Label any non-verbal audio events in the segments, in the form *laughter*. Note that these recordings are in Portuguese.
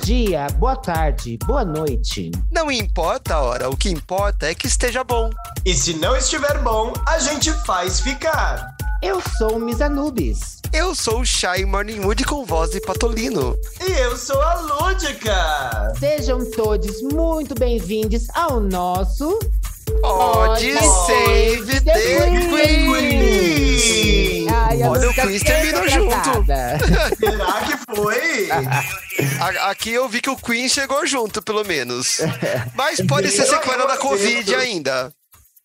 dia, boa tarde, boa noite. Não importa a hora, o que importa é que esteja bom. E se não estiver bom, a gente faz ficar. Eu sou o Miss Anubis. Eu sou o Shy Morningwood com voz de patolino. E eu sou a Lúdica. Sejam todos muito bem-vindos ao nosso Pode Save the, Queen! Queen. Ai, a Olha, o Queen sempre terminou junto. *laughs* *laughs* Será que foi? Aqui eu vi que o Queen chegou junto, pelo menos. Mas pode ser sequela da Covid ainda.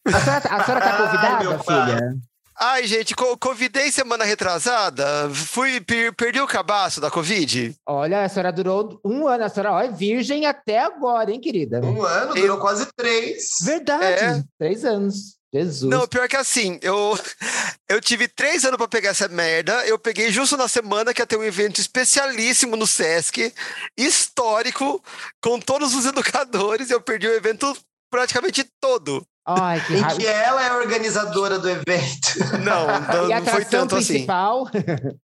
A senhora, a senhora tá Ai, convidada, meu pai. filha? Ai, gente, co convidei semana retrasada. Fui, per perdi o cabaço da Covid. Olha, a senhora durou um ano, a senhora ó, é virgem até agora, hein, querida? Um ano, durou quase três. Verdade, É. três anos. Jesus. Não, pior que assim, eu, *laughs* eu tive três anos pra pegar essa merda. Eu peguei justo na semana que ia ter um evento especialíssimo no Sesc, histórico, com todos os *laughs* educadores. Eu perdi o evento praticamente todo. Ai, que Em que ela é a organizadora do evento *laughs* Não, não, não foi atração tanto assim. principal?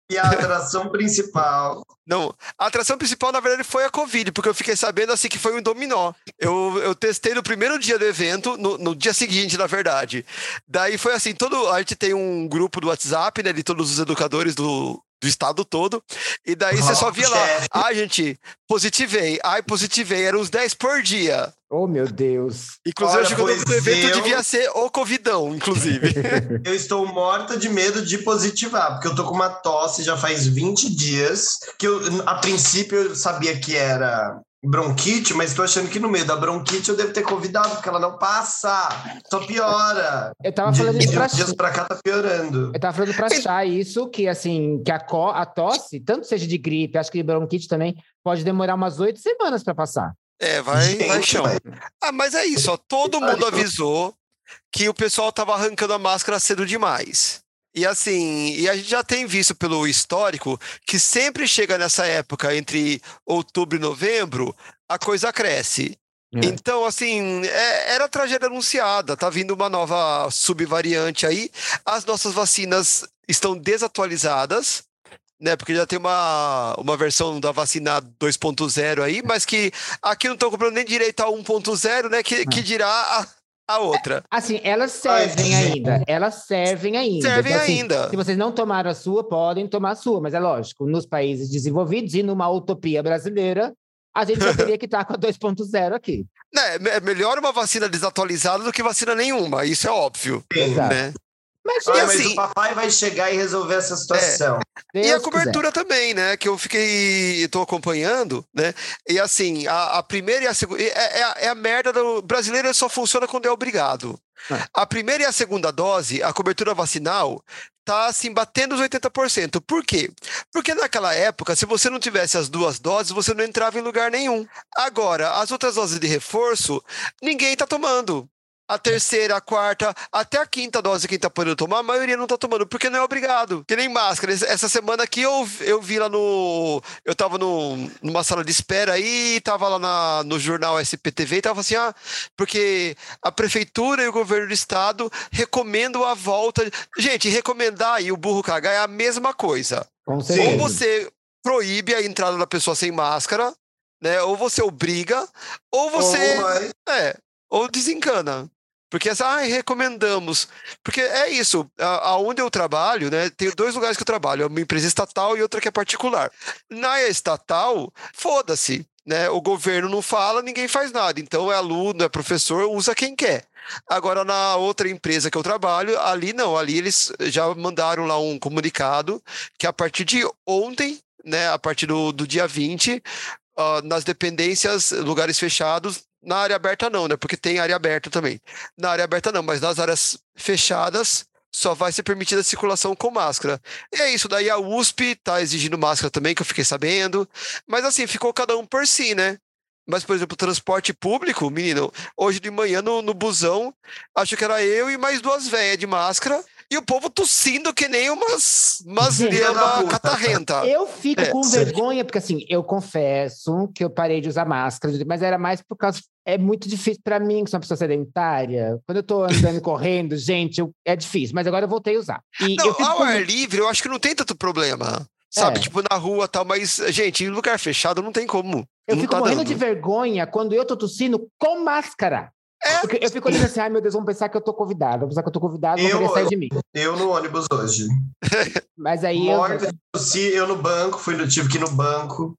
e a atração principal. Não, a atração principal, na verdade, foi a Covid, porque eu fiquei sabendo assim que foi um dominó. Eu, eu testei no primeiro dia do evento, no, no dia seguinte, na verdade. Daí foi assim, todo. A gente tem um grupo do WhatsApp, né? De todos os educadores do, do estado todo. E daí você só via lá. chefe. Ai, gente, positivei. Ai, positivei. Eram uns 10 por dia. Oh, meu Deus. Inclusive, Olha, eu acho que o nome do pois evento eu- devia ser O Covidão, inclusive. *laughs* Eu estou morta de medo de positivar, porque eu tô com uma tosse já faz 20 dias, que eu, a princípio eu sabia que era bronquite, mas tô achando que no meio da bronquite eu devo ter convidado, porque ela não passa, só piora. Eu tava falando de isso pra dias pra cá tá piorando. Eu tava falando pra Chá isso, que assim, que a, co- a tosse, tanto seja de gripe, acho que de bronquite também, pode demorar umas oito semanas pra passar. É, vai, vai Gente, chão. vai. Ah, mas é isso, ó. Todo mundo avisou que o pessoal tava arrancando a máscara cedo demais. E assim, e a gente já tem visto pelo histórico que sempre chega nessa época, entre outubro e novembro, a coisa cresce. É. Então, assim, é- era tragédia anunciada. Tá vindo uma nova subvariante aí. As nossas vacinas estão desatualizadas, né? Porque já tem uma, uma versão da vacina 2.0 aí, mas que aqui não estão comprando nem direito a 1.0, né? Que, que dirá a, a outra. Assim, elas servem Ai, ainda, elas servem ainda. Servem Então, assim, ainda. Se vocês não tomaram a sua, podem tomar a sua, mas é lógico, nos países desenvolvidos e numa utopia brasileira, a gente já teria que estar com a 2.0 aqui. Né, é melhor uma vacina desatualizada do que vacina nenhuma, isso é óbvio. Exato. Né? Mas, E mas assim- o papai vai chegar e resolver essa situação. Deus e a quiser. cobertura também, né? Que eu fiquei. tô acompanhando, né? E assim, a, a primeira e a segunda. É, é, a- é a merda do. brasileiro ele só funciona quando é obrigado. É. A primeira e a segunda dose, a cobertura vacinal, tá assim, batendo os 80%. Por quê? Porque naquela época, se você não tivesse as duas doses, você não entrava em lugar nenhum. Agora, as outras doses de reforço, ninguém tá tomando. A terceira, a quarta, até a quinta dose quem tá podendo tomar, a maioria não tá tomando, porque não é obrigado. Que nem máscara. Essa semana aqui eu, eu vi lá no. Eu tava no, numa sala de espera aí, tava lá na- no jornal SPTV e tava assim, ah, porque a prefeitura e o governo do estado recomendam a volta. Gente, recomendar e o burro cagar é a mesma coisa. Com Ou você proíbe a entrada da pessoa sem máscara, né? Ou você obriga, ou você. Ou É, ou desencana. Porque essa, ah, recomendamos. Porque é isso, aonde eu trabalho, né? Tem dois lugares que eu trabalho, uma empresa estatal e outra que é particular. Na estatal, foda-se, né? O governo não fala, ninguém faz nada. Então é aluno, é professor, usa quem quer. Agora, na outra empresa que eu trabalho, ali não, ali eles já mandaram lá um comunicado que a partir de ontem, né, a partir do, do dia 20, ah, nas dependências, lugares fechados, na área aberta não, né? Porque tem área aberta também. Na área aberta não, mas nas áreas fechadas só vai ser permitida a circulação com máscara. E é isso, daí a USP tá exigindo máscara também, que eu fiquei sabendo. Mas assim, ficou cada um por si, né? Mas, por exemplo, transporte público, menino, hoje de manhã no, no busão, acho que era eu e mais duas velhas de máscara, e o povo tossindo que nem umas, umas puta. catarrenta. Eu fico É, com vergonha, porque assim, eu confesso que eu parei de usar máscara, mas era mais por causa. É muito difícil para mim, que sou uma pessoa sedentária. Quando eu tô andando e correndo, *laughs* gente, eu- é difícil, mas agora eu voltei a usar. E Não, ao com- ar livre, eu acho que não tem tanto problema. sabe? É. Tipo, na rua e tal, mas, gente, em lugar fechado não tem como. Eu não fico tá morrendo dando. de vergonha quando eu tô tossindo com máscara. É. Eu fico olhando assim, ai meu Deus, vão pensar que eu tô convidado, vão pensar que eu tô convidado, vão Eu- querer sair de mim. Eu no ônibus hoje. *laughs* Mas aí eu. Morta de tossir, eu no banco, fui no, tive que ir no banco.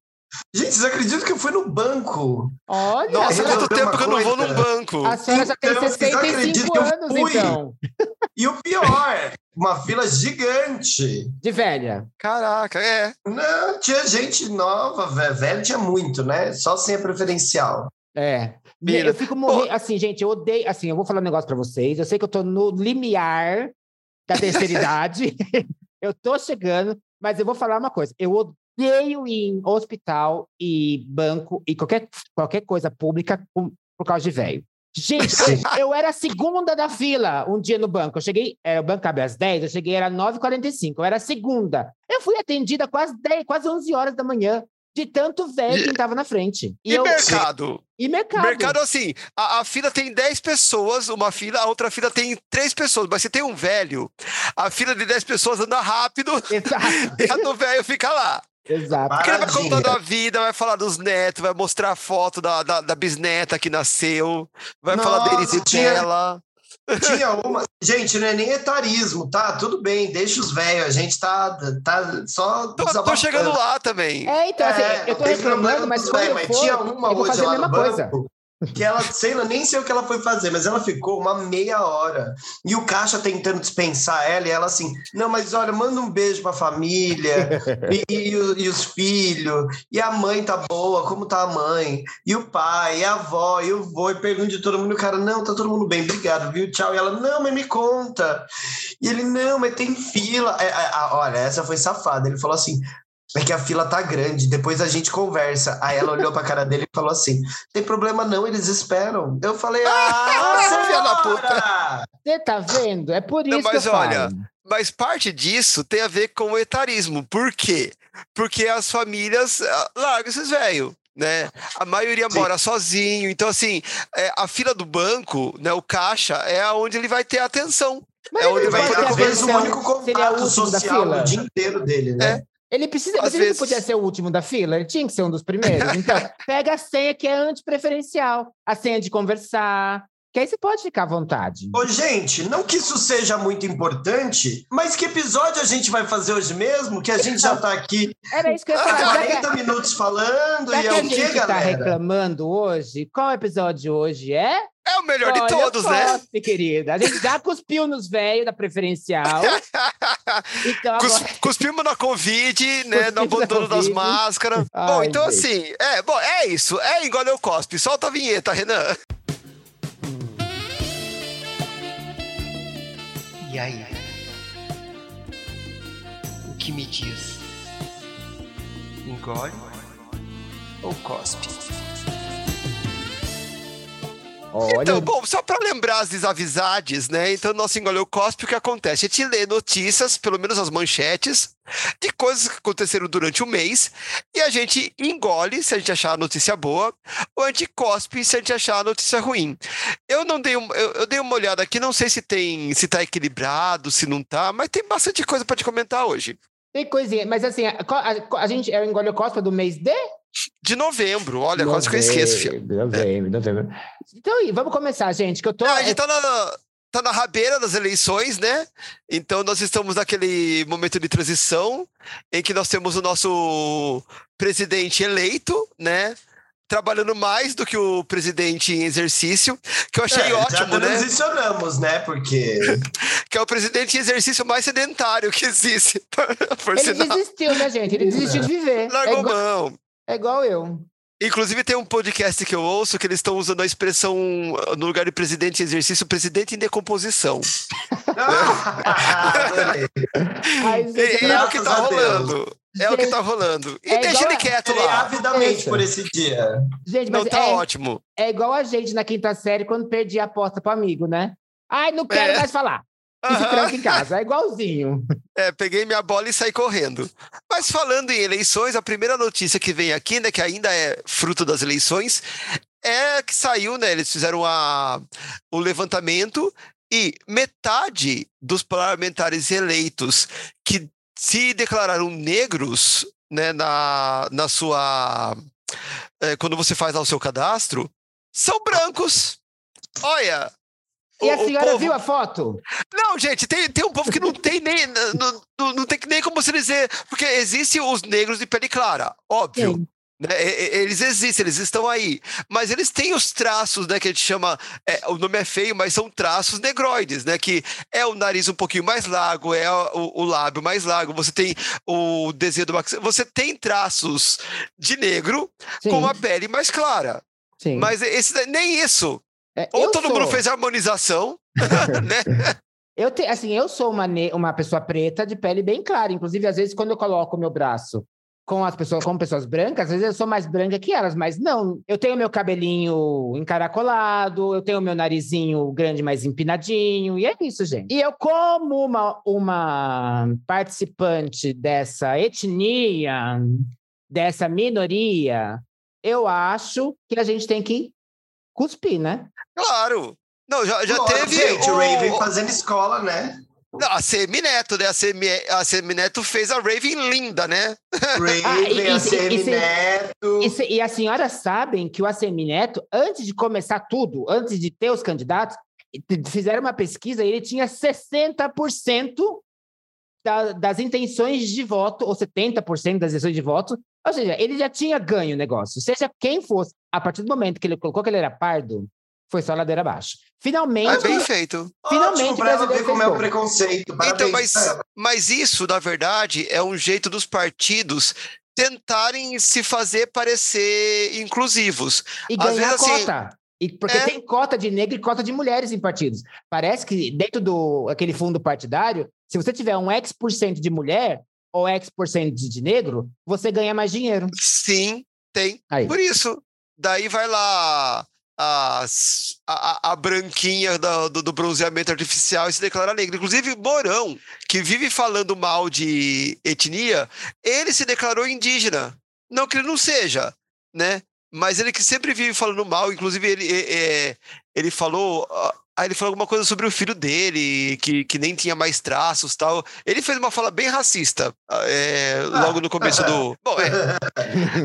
Gente, vocês acreditam que eu fui no banco? Olha, Nossa, quanto tempo que eu não vou num banco. a senhora já tem Então, vocês acreditam 65 que eu anos, fui? então. E o pior, uma fila gigante. De velha. Caraca, é. Não, tinha gente nova, velho. Velho tinha muito, né? Só sem a preferencial. É. Mira. Eu fico morrendo. Assim, gente, eu odeio. Assim, eu vou falar um negócio pra vocês. Eu sei que eu tô no limiar da terceira *laughs* idade. *laughs* eu tô chegando, mas eu vou falar uma coisa. Eu odeio ir em hospital e banco e qualquer, qualquer coisa pública por, por causa de velho. Gente, eu, *laughs* eu era a segunda da fila um dia no banco. Eu cheguei, é, o banco abre às 10, eu cheguei, era 9h45. Eu era a segunda. Eu fui atendida quase 10, quase 11 horas da manhã, de tanto velho que tava na frente. E, eu, mercado? e mercado. Mercado, assim, a, a fila tem 10 pessoas, uma fila, a outra fila tem 3 pessoas. Mas se tem um velho, a fila de 10 pessoas anda rápido Exato. *laughs* e a do velho fica lá. Exato. Porque ele vai contando a vida, vai falar dos netos, vai mostrar a foto da, da, da bisneta que nasceu, vai falar deles Nossa, e dela. Tinha uma. Gente, não é nem etarismo, tá? Tudo bem, deixa os velhos. A gente tá, tá só. Tô, tô chegando lá também. É, então, assim, É, eu tô não tem problema reclamando, mas eu mas for, tinha uma eu vou hoje fazer a lá no mesma coisa. banco que ela, sei lá, nem sei o que ela foi fazer, mas ela ficou uma meia hora. E o caixa tentando dispensar ela, e ela assim, não, mas olha, manda um beijo pra família, *laughs* e, e e os filhos, e a mãe tá boa, como tá a mãe, e o pai, e a avó, e o vô, e pergunta de todo mundo, o cara, não, tá todo mundo bem, obrigado, viu, tchau. E ela, não, mas me conta. E ele, não, mas tem fila. É, é, olha, essa foi safada. Ele falou assim, é que a fila tá grande, depois a gente conversa. Aí ela olhou pra cara dele e falou assim: tem problema não, eles esperam. Eu falei, ah, *laughs* Filha da senhora! Você tá vendo? É por Não, isso mas que eu olha, falo. Mas parte disso tem a ver com o etarismo. Por quê? Porque as famílias ah, largam esses velhos. Né? A maioria Sim. mora sozinho, então assim, é, a fila do banco, né, o caixa, é onde ele vai ter atenção. Mas é onde ele vai ter ter Às vezes o único é o contato social do dia inteiro dele, né? Ele precisa, Às mas ele não vezes. podia ser o último da fila, ele tinha que ser um dos primeiros. *laughs* Então, pega a senha que é antipreferencial, a senha de conversar, que aí você pode ficar à vontade. Ô, gente, não que isso seja muito importante, mas que episódio a gente vai fazer hoje mesmo? Que a gente já tá aqui *laughs* Era isso que eu ia falar. Já que, 40 minutos falando e que é a o quê, gente tá galera? reclamando hoje, qual episódio de hoje é? É o melhor Olha de todos, né? cospe, querida. A gente já cuspiu nos velhos da preferencial. *laughs* Então Cus- agora. Cuspimos na Covid, né? No Cuspimos na abandono das máscaras. Ai, bom, então gente. assim, é, bom, é isso. É igual eu cospe. Solta a vinheta, Renan. E aí? O que me diz? Engole ou cospe? Olha, Então, bom, só para lembrar as desavisades, né? Então, nosso engoleu cospe, o que acontece? A gente lê notícias, pelo menos as manchetes, de coisas que aconteceram durante o mês, e a gente engole se a gente achar a notícia boa, ou a gente cospe se a gente achar a notícia ruim. Eu não dei, um- eu, eu dei uma olhada aqui, não sei se tem, se tá equilibrado, se não tá, mas tem bastante coisa para te comentar hoje. tem coisinha, mas assim, a, a- a gente é o engole cospa do mês de De novembro, olha, quase que eu esqueço, filho. Novembro, novembro. Então, aí, vamos começar, gente, que eu tô. Ah, a gente tá na, tá na rabeira das eleições, né? Então nós estamos naquele momento de transição em que nós temos o nosso presidente eleito, né? Trabalhando mais do que o presidente em exercício, que eu achei É, ótimo, já né? transicionamos, né? Porque *laughs* Que é o presidente em exercício mais sedentário que existe, *laughs* por Ele sinal. desistiu, né, gente? Ele desistiu de viver. É Largou igual, mão. É igual eu. Inclusive tem um podcast que eu ouço que eles estão usando a expressão, no lugar de presidente em exercício, presidente em decomposição. Adorei. *laughs* Ai, gente, e é o que tá rolando. É o que tá rolando. E É deixa ele quieto lá. avidamente Isso. por esse dia. gente, Não mas tá é, ótimo. é igual a gente na quinta série quando perdi a aposta pro amigo, né? Ai, não quero É. mais falar. E se Aham. tranca em casa. É igualzinho. É, peguei minha bola e saí correndo. Mas falando em eleições, a primeira notícia que vem aqui, né, que ainda é fruto das eleições, é que saiu, né, eles fizeram a, o levantamento e metade dos parlamentares eleitos que se declararam negros né, na, na sua. é, quando você faz lá o seu cadastro, são brancos. Olha. E a o- senhora povo- viu a foto? Não, gente, tem, tem um povo que não tem nem. Não, não, tem nem como se dizer. Porque existem os negros de pele clara, óbvio. Sim. né? Eles existem, eles estão aí. Mas eles têm os traços, né? Que a gente chama. é, o nome é feio, mas são traços negroides, né? Que é o nariz um pouquinho mais largo, é o, o lábio mais largo, você tem o desenho do maxilar. Você tem traços de negro Sim, com a pele mais clara. sim. Mas esse, nem isso. É, Ou todo sou- mundo fez harmonização, *laughs* né? Eu te, assim, eu sou uma, ne- uma pessoa preta de pele bem clara. Inclusive, às vezes, quando eu coloco o meu braço com as pessoas, com pessoas brancas, às vezes eu sou mais branca que elas, mas não. Eu tenho meu cabelinho encaracolado, eu tenho meu narizinho grande, mais empinadinho, e é isso, gente. E eu, como uma, uma participante dessa etnia, dessa minoria, eu acho que a gente tem que cuspir, né? Claro. Não, já, já Lógico, teve. Gente, o o- Raven fazendo escola, né? Não, a Semineto, né? A, Semi, a Semineto fez a Raven linda, né? Raven, Ah, e- a e e Semineto. E, e as senhoras sabem que o ACM Neto, antes de começar tudo, antes de ter os candidatos, fizeram uma pesquisa e ele tinha 60% da- das intenções de voto, ou 70% das intenções de voto. Ou seja, ele já tinha ganho o negócio. Seja quem fosse, a partir do momento que ele colocou que ele era pardo, foi só ladeira abaixo. Finalmente, É bem feito. finalmente Ótimo, pra ela ver como é o preconceito. Parabéns Então, mas, mas isso, na verdade, é um jeito dos partidos tentarem se fazer parecer inclusivos. e Às ganhar vezes, assim, cota. E, porque é. tem cota de negro e cota de mulheres em partidos. Parece que dentro do aquele fundo partidário, se você tiver um X% de mulher ou X% de negro, você ganha mais dinheiro. Sim, tem. Aí. Por isso. Daí vai lá as- a, a- branquinha da- do, do bronzeamento artificial e se declara negra. Inclusive, Mourão, que vive falando mal de etnia, ele se declarou indígena. Não que ele não seja, né? Mas ele que sempre vive falando mal, inclusive ele, é, ele falou. Ah, Aí ele falou alguma coisa sobre o filho dele, que, que nem tinha mais traços tal. Ele fez uma fala bem racista é, logo no começo do. *laughs* Bom, é.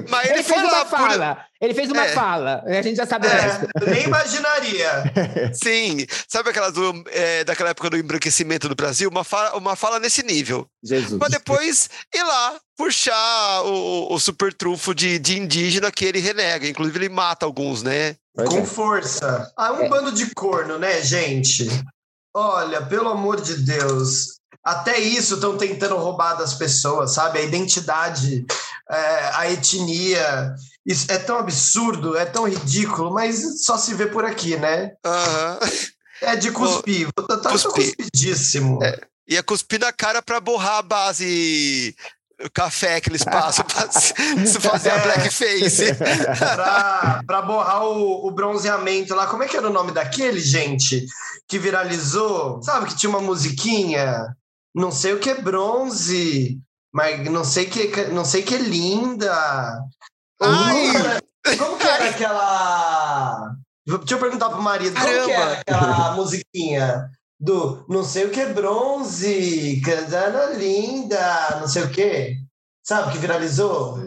Mas ele, Ele, fez uma fala. Ele fez uma É. fala. A gente já sabe. É, nem imaginaria. *laughs* Sim, sabe aquela do, é, daquela época do embranquecimento do Brasil? Uma fala, uma fala nesse nível. Jesus. Mas depois ir lá puxar o, o super trunfo de, de indígena que ele renega. Inclusive, ele mata alguns, né? Pois Com é. força. Ah, um É. bando de corno, né, gente? Olha, pelo amor de Deus. Até isso estão tentando roubar das pessoas, sabe? A identidade, é, a etnia. Isso é tão absurdo, é tão ridículo, mas só se vê por aqui, né? Aham. É de cuspir. Tá, tá cuspidíssimo. Ia cuspir na cara pra borrar a base café que eles passam *laughs* se fazer a É. blackface. pra, pra borrar o, o bronzeamento lá. Como é que era o nome daquele, gente? Que viralizou? Sabe que tinha uma musiquinha? Não sei o que é bronze, mas não sei que não sei que é linda. Ai! Como era, como que era aquela. Deixa eu perguntar pro marido, como que Caramba! era aquela musiquinha? Do não sei o que é bronze, candana linda, não sei o que. Sabe que viralizou?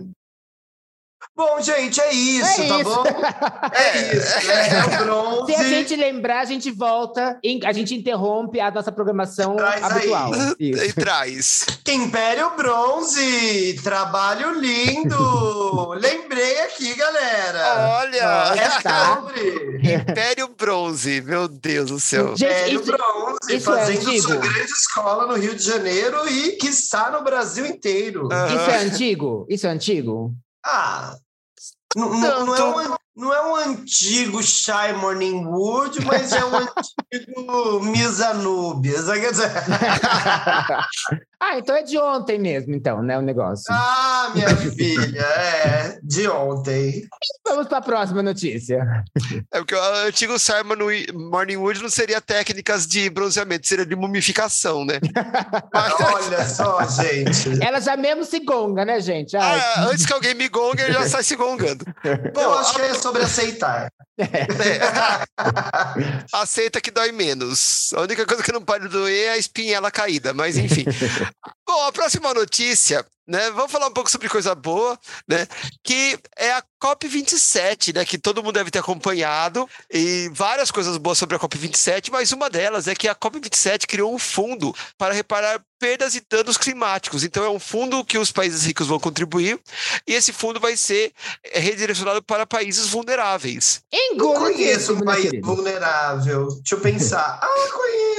Bom, gente, é isso, É tá isso. bom? *laughs* É isso, é, é o bronze. Se a gente lembrar, a gente volta, a gente interrompe a nossa programação Traz aí. habitual. *laughs* Isso. E traz. Império Bronze, trabalho lindo. *laughs* Lembrei aqui, galera. Olha! Olha. É tá. sobre Império Bronze, meu Deus do céu. Gente, Império isso- Bronze, isso é fazendo antigo? sua grande escola no Rio de Janeiro e, quiçá, no Brasil inteiro. Aham. Isso é antigo? Isso é antigo? Ah, não, não- não é um, não é um antigo Shy Morning Wood, mas é um *laughs* antigo Miss dizer, *laughs* ah, então é de ontem mesmo, então, né, o negócio. ah, minha *laughs* filha, é de ontem. Vamos para a próxima notícia. É porque o antigo Simon Morning Wood não seria técnicas de bronzeamento, seria de mumificação, né? Mas, Olha só, gente. Ela já mesmo se gonga, né, gente? Ai, ah, antes que alguém me gongue, ele já sai se gongando. Eu acho que é sobre aceitar. *laughs* É. *laughs* Aceita que dói menos. A única coisa que não pode doer é a espinhela caída, mas enfim. *laughs* Bom, a próxima notícia, né? Vamos falar um pouco sobre coisa boa, né? Que é a COP27, né? Que todo mundo deve ter acompanhado, e várias coisas boas sobre a COP27, mas uma delas é que a COP27 criou um fundo para reparar perdas e danos climáticos. Então, é um fundo que os países ricos vão contribuir, e esse fundo vai ser redirecionado para países vulneráveis. Não conheço um país vulnerável. Deixa eu pensar. Ah, conheço.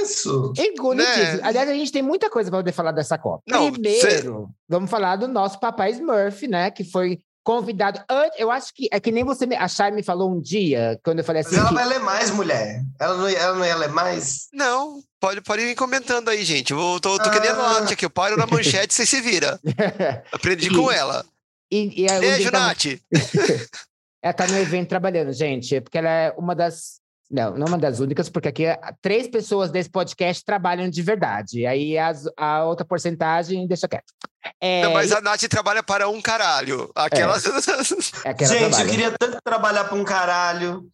Engolitíssimo. Né? Aliás, a gente tem muita coisa para poder falar dessa Copa. Não, Primeiro, vamos falar do nosso papai Smurf, né? Que foi convidado. Eu acho que é que nem você, me, a Chay me falou um dia, quando eu falei Mas assim. ela que- vai ler mais, mulher. Ela não, ela não ia ler mais? Não, pode, pode ir comentando aí, gente. Eu tô, tô Ah. querendo arte aqui. Eu paro na manchete, você se vira. *laughs* Aprendi com ela. e, e dia tava-. *laughs* Ela tá no evento trabalhando, gente, porque ela é uma das. Não, não uma das únicas, porque aqui é- três pessoas desse podcast trabalham de verdade. Aí as- a outra porcentagem deixa quieto. É, Não, mas a Nath trabalha para um caralho. Aquelas. *laughs* é que ela Gente, trabalha. eu queria tanto trabalhar para um caralho.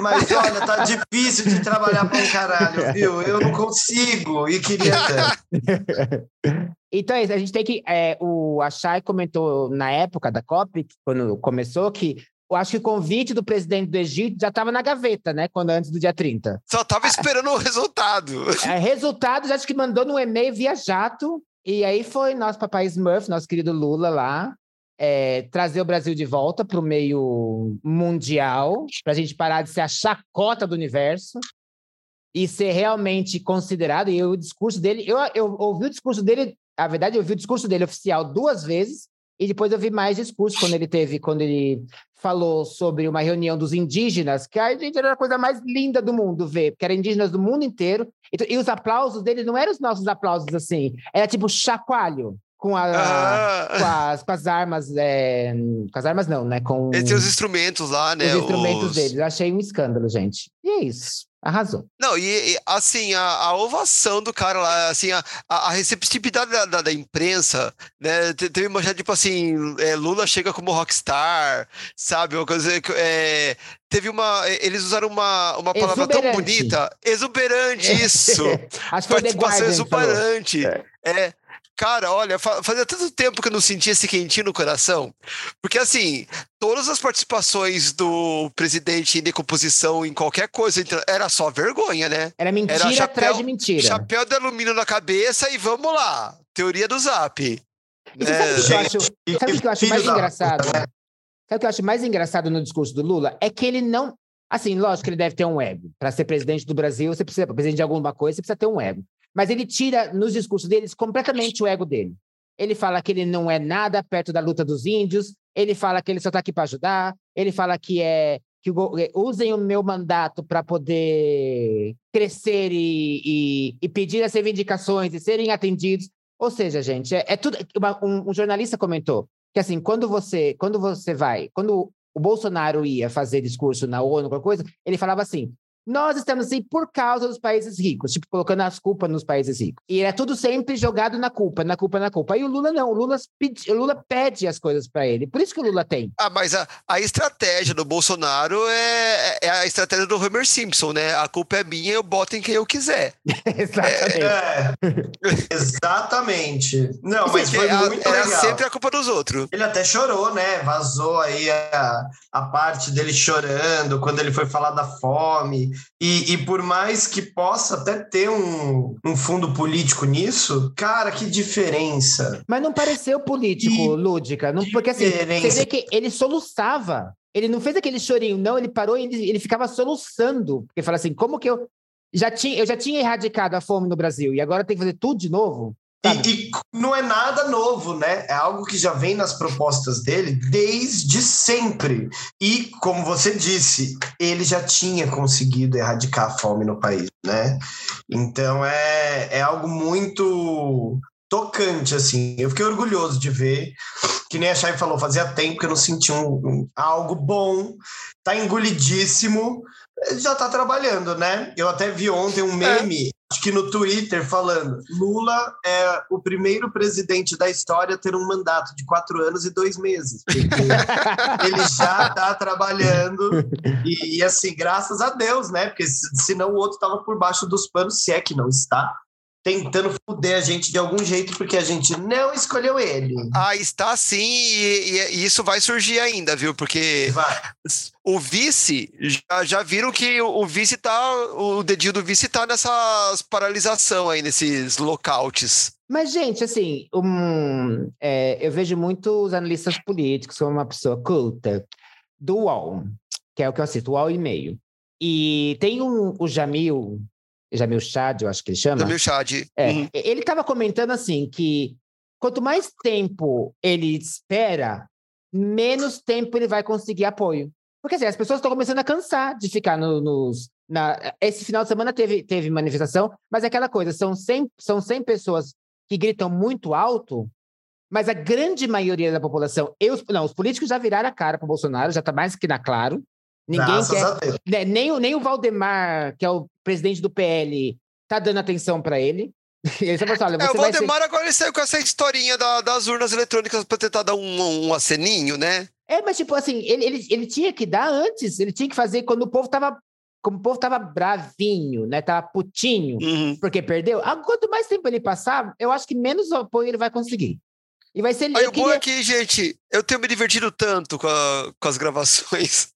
Mas olha, tá difícil de trabalhar para um caralho, viu? Eu não consigo e queria tanto. *laughs* Então, é isso, a gente tem que. é, o Achai comentou na época da COP, quando começou, que eu acho que o convite do presidente do Egito já estava na gaveta, né? Quando antes do dia 30. Só tava esperando o resultado. É, resultados, acho que mandou no e-mail via jato. E aí foi nosso papai Smurf, nosso querido Lula lá, é, trazer o Brasil de volta para o meio mundial, para a gente parar de ser a chacota do universo e ser realmente considerado. E o discurso dele, eu, eu ouvi o discurso dele, a verdade, eu ouvi o discurso dele oficial duas vezes, e depois eu vi mais discursos quando ele teve, quando ele falou sobre uma reunião dos indígenas, que a gente era a coisa mais linda do mundo ver, porque eram indígenas do mundo inteiro, e, e os aplausos dele não eram os nossos aplausos assim, era tipo chacoalho com, a, com, Ah, as, com as armas, é, com as armas não, né? Com Ele tem os instrumentos lá, né? os instrumentos os- deles. Eu achei um escândalo, gente. E é isso. Arrasou. Não, e, e, assim, a, a ovação do cara lá, assim, a, a receptividade da, da, da imprensa, né? te- Teve uma tipo assim, é, Lula chega como rockstar, sabe? Uma coisa que, é, teve uma. Eles usaram uma, uma palavra tão Exuberante. bonita. Exuberante, *laughs* isso! Acho que Participação que falou. exuberante. É. Cara, olha, fa- fazia tanto tempo que eu não sentia esse quentinho no coração. Porque, assim, todas as participações do presidente em decomposição em qualquer coisa então, era só vergonha, né? Era mentira Era chapéu- atrás de mentira. Chapéu de alumínio na cabeça e vamos lá. Teoria do zap. E você sabe o que eu acho? Sabe o que eu acho filho mais engraçado? né? Sabe o que eu acho mais engraçado no discurso do Lula? É que ele não. Assim, lógico que ele deve ter um ego. Para ser presidente do Brasil, você precisa, presidente de alguma coisa, você precisa ter um ego. Mas ele tira nos discursos deles completamente o ego dele. Ele fala que ele não é nada perto da luta dos índios, ele fala que ele só está aqui para ajudar, ele fala que é que eh, usem o meu mandato para poder crescer e, e, e pedir as reivindicações e serem atendidos. Ou seja, gente, é, é tudo. uma- um, um jornalista comentou que assim, quando você, quando você vai, quando o Bolsonaro ia fazer discurso na ONU, qualquer coisa, ele falava assim: nós estamos assim por causa dos países ricos, tipo, colocando as culpas nos países ricos. E é tudo sempre jogado na culpa, na culpa, na culpa. Aí o Lula não, o Lula pede, o Lula pede as coisas para ele. Por isso que o Lula tem. Ah, mas a, a estratégia do Bolsonaro é, é a estratégia do Homer Simpson, né? A culpa é minha, eu boto em quem eu quiser. *laughs* Exatamente. É, exatamente. Não, mas foi a- muito era legal. sempre a culpa dos outros. Ele até chorou, né? Vazou aí a, a parte dele chorando quando ele foi falar da fome. E, e por mais que possa até ter um, um fundo político nisso, cara, que diferença. Mas não pareceu político, Lúdica. Não, porque assim, Diferença. você vê que ele soluçava. Ele não fez aquele chorinho, não, ele parou e ele, ele ficava soluçando. Porque fala assim, como que eu já tinha, eu já tinha erradicado a fome no Brasil e agora tem que fazer tudo de novo? Sabe? E, e não é nada novo, né? É algo que já vem nas propostas dele desde sempre. E, como você disse, ele já tinha conseguido erradicar a fome no país, né? Então é, é algo muito tocante, assim. Eu fiquei orgulhoso de ver. Que nem a Chay falou, fazia tempo que eu não senti um, um- algo bom. Tá engolidíssimo. Já tá trabalhando, né? Eu até vi ontem um meme, acho que no Twitter, falando: Lula é o primeiro presidente da história a ter um mandato de quatro anos e dois meses. *laughs* Ele já tá trabalhando. E, e, assim, graças a Deus, né? Porque se- senão o outro tava por baixo dos panos, se é que não está tentando foder a gente de algum jeito, porque a gente não escolheu ele. Ah, está sim, e, e- e isso vai surgir ainda, viu? Porque Vai. o vice, já, já viram que o o vice tá, o dedinho do vice tá nessas paralisação aí, nesses lockouts. Mas, gente, assim, um, é, eu vejo muitos analistas políticos como uma pessoa culta do UOL, que é o que eu assisto, UOL e meio. E tem um, o Jamil, Jamil Chad, eu acho que ele chama. Meu chat. É, Uhum. Ele estava comentando assim que quanto mais tempo ele espera, menos tempo ele vai conseguir apoio. Porque assim, as pessoas estão começando a cansar de ficar no- nos. Na, esse final de semana teve, teve manifestação, mas é aquela coisa: são 100, são 100 pessoas que gritam muito alto, mas a grande maioria da população. E os, não, os políticos já viraram a cara para o Bolsonaro, já está mais que na claro. Ninguém Graças quer. a Deus. né, nem, o- nem o Valdemar, que é o presidente do PL, tá dando atenção para ele. *laughs* Ele só falou assim, olha, É, você o vai ser... Valdemar agora ele saiu com essa historinha da- das urnas eletrônicas pra tentar dar um, um aceninho, né? É, mas tipo assim, ele, ele, ele tinha que dar antes, ele tinha que fazer quando o povo tava, como o povo tava bravinho, né, tava putinho, Uhum. porque perdeu. Ah, quanto mais tempo ele passar, eu acho que menos apoio ele vai conseguir. E vai ser... Aí eu o bom é queria- que, gente, eu tenho me divertido tanto com, a- com as gravações.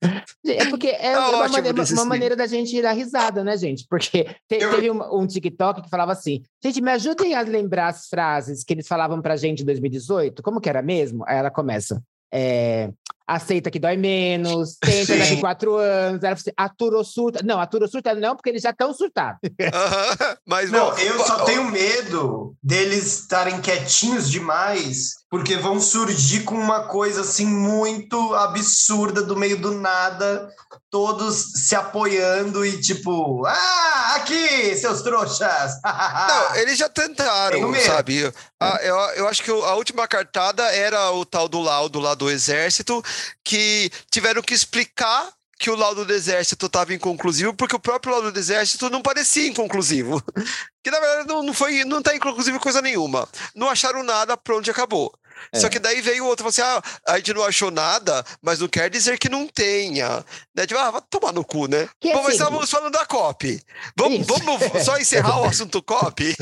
É porque é *laughs* Tá uma, maneira, uma maneira da gente dar risada, né, gente? Porque te- Eu- teve um, um TikTok que falava assim: gente, me ajudem a lembrar as frases que eles falavam pra gente em 2018. Como que era mesmo? Aí ela começa. é, aceita que dói menos, *laughs* tenta Sim. daqui quatro anos. Ela assim, atura ou surta. Não, atura ou surta não, porque eles já estão surtados. *laughs* Mas, Não, bom, eu só tenho medo deles estarem quietinhos demais, porque vão surgir com uma coisa assim muito absurda do meio do nada, todos se apoiando e tipo, ah, aqui, seus trouxas. *laughs* Não, eles já tentaram, medo. sabe? Ah, eu, eu acho que a última cartada era o tal do laudo lá do Exército, que tiveram que explicar que o laudo do Exército estava inconclusivo, porque o próprio laudo do Exército não parecia inconclusivo. *laughs* Que na verdade não, não foi, não tá inconclusivo coisa nenhuma. Não acharam nada, pronto, acabou. É. Só que daí veio o outro e falou assim: ah, a gente não achou nada, mas não quer dizer que não tenha. Né? Tipo, ah, vai tomar no cu, né? Que Bom, mas assim- estávamos falando da COP. Vamos, vamos *laughs* só encerrar o assunto COP?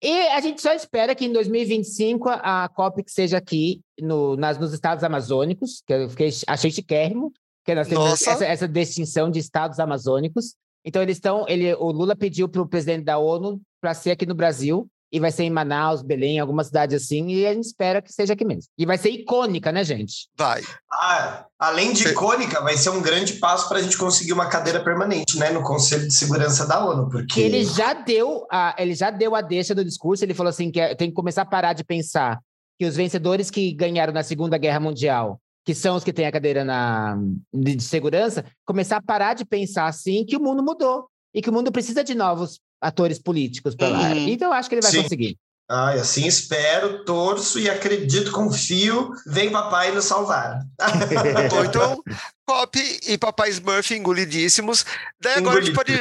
E a gente só espera que em 2025 a a COP que seja aqui no, nas, nos estados amazônicos, que eu fiquei, achei chiquérrimo, que nós temos essa, essa distinção de estados amazônicos. Então eles estão, ele, o Lula pediu para o presidente da ONU para ser aqui no Brasil e vai ser em Manaus, Belém, alguma cidade assim, e a gente espera que seja aqui mesmo. E vai ser icônica, né, gente? Vai. Ah, além de icônica, vai ser um grande passo para a gente conseguir uma cadeira permanente, né, no Conselho de Segurança da ONU, porque Que ele já deu a, ele já deu a deixa do discurso, ele falou assim que é- tem que começar a parar de pensar que os vencedores que ganharam na Segunda Guerra Mundial, que são os que têm a cadeira na, de, de segurança, começar a parar de pensar assim que o mundo mudou e que o mundo precisa de novos atores políticos para lá. Uhum. Então eu acho que ele vai Sim. conseguir. Ai, assim espero, torço e acredito, confio. Vem papai nos salvar. *laughs* Então, COP e Papai Smurf engolidíssimos. Daí agora a gente pode.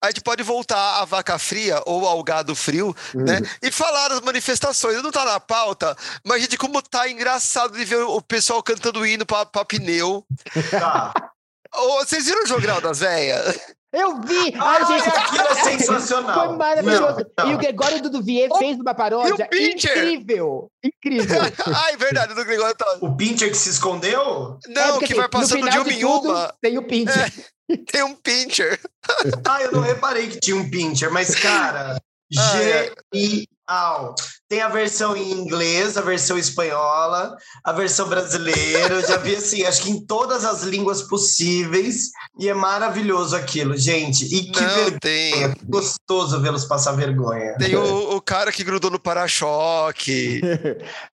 A gente pode voltar à vaca fria ou ao gado frio, né? E falar das manifestações. Não tá na pauta, mas, gente, como tá engraçado de ver o pessoal cantando hino pra, pra pneu. Tá. *laughs* Ô, vocês viram o Jogral das Véias? Eu vi! Ai, Ai, gente, aquilo é *laughs* sensacional. foi maravilhoso. Não, não. E o Gregório Duduvier fez uma paródia Pincher? incrível. Incrível. Ai, *laughs* verdade, do Gregório tá. O Pincher que se escondeu? É, Não, porque, que assim, vai no passando de uma em uma. Tem o Pincher. *laughs* Tem um pincher. Ah, eu não reparei que tinha um Pincher, mas, cara, Ah, é. genial. Tem a versão em inglês, a versão espanhola, a versão brasileira. Eu já vi, assim, acho que em todas as línguas possíveis. E é maravilhoso aquilo, gente. E que Não, vergonha. tem. Que gostoso vê-los passar vergonha. Tem o, *laughs* o cara que grudou no para-choque. *laughs*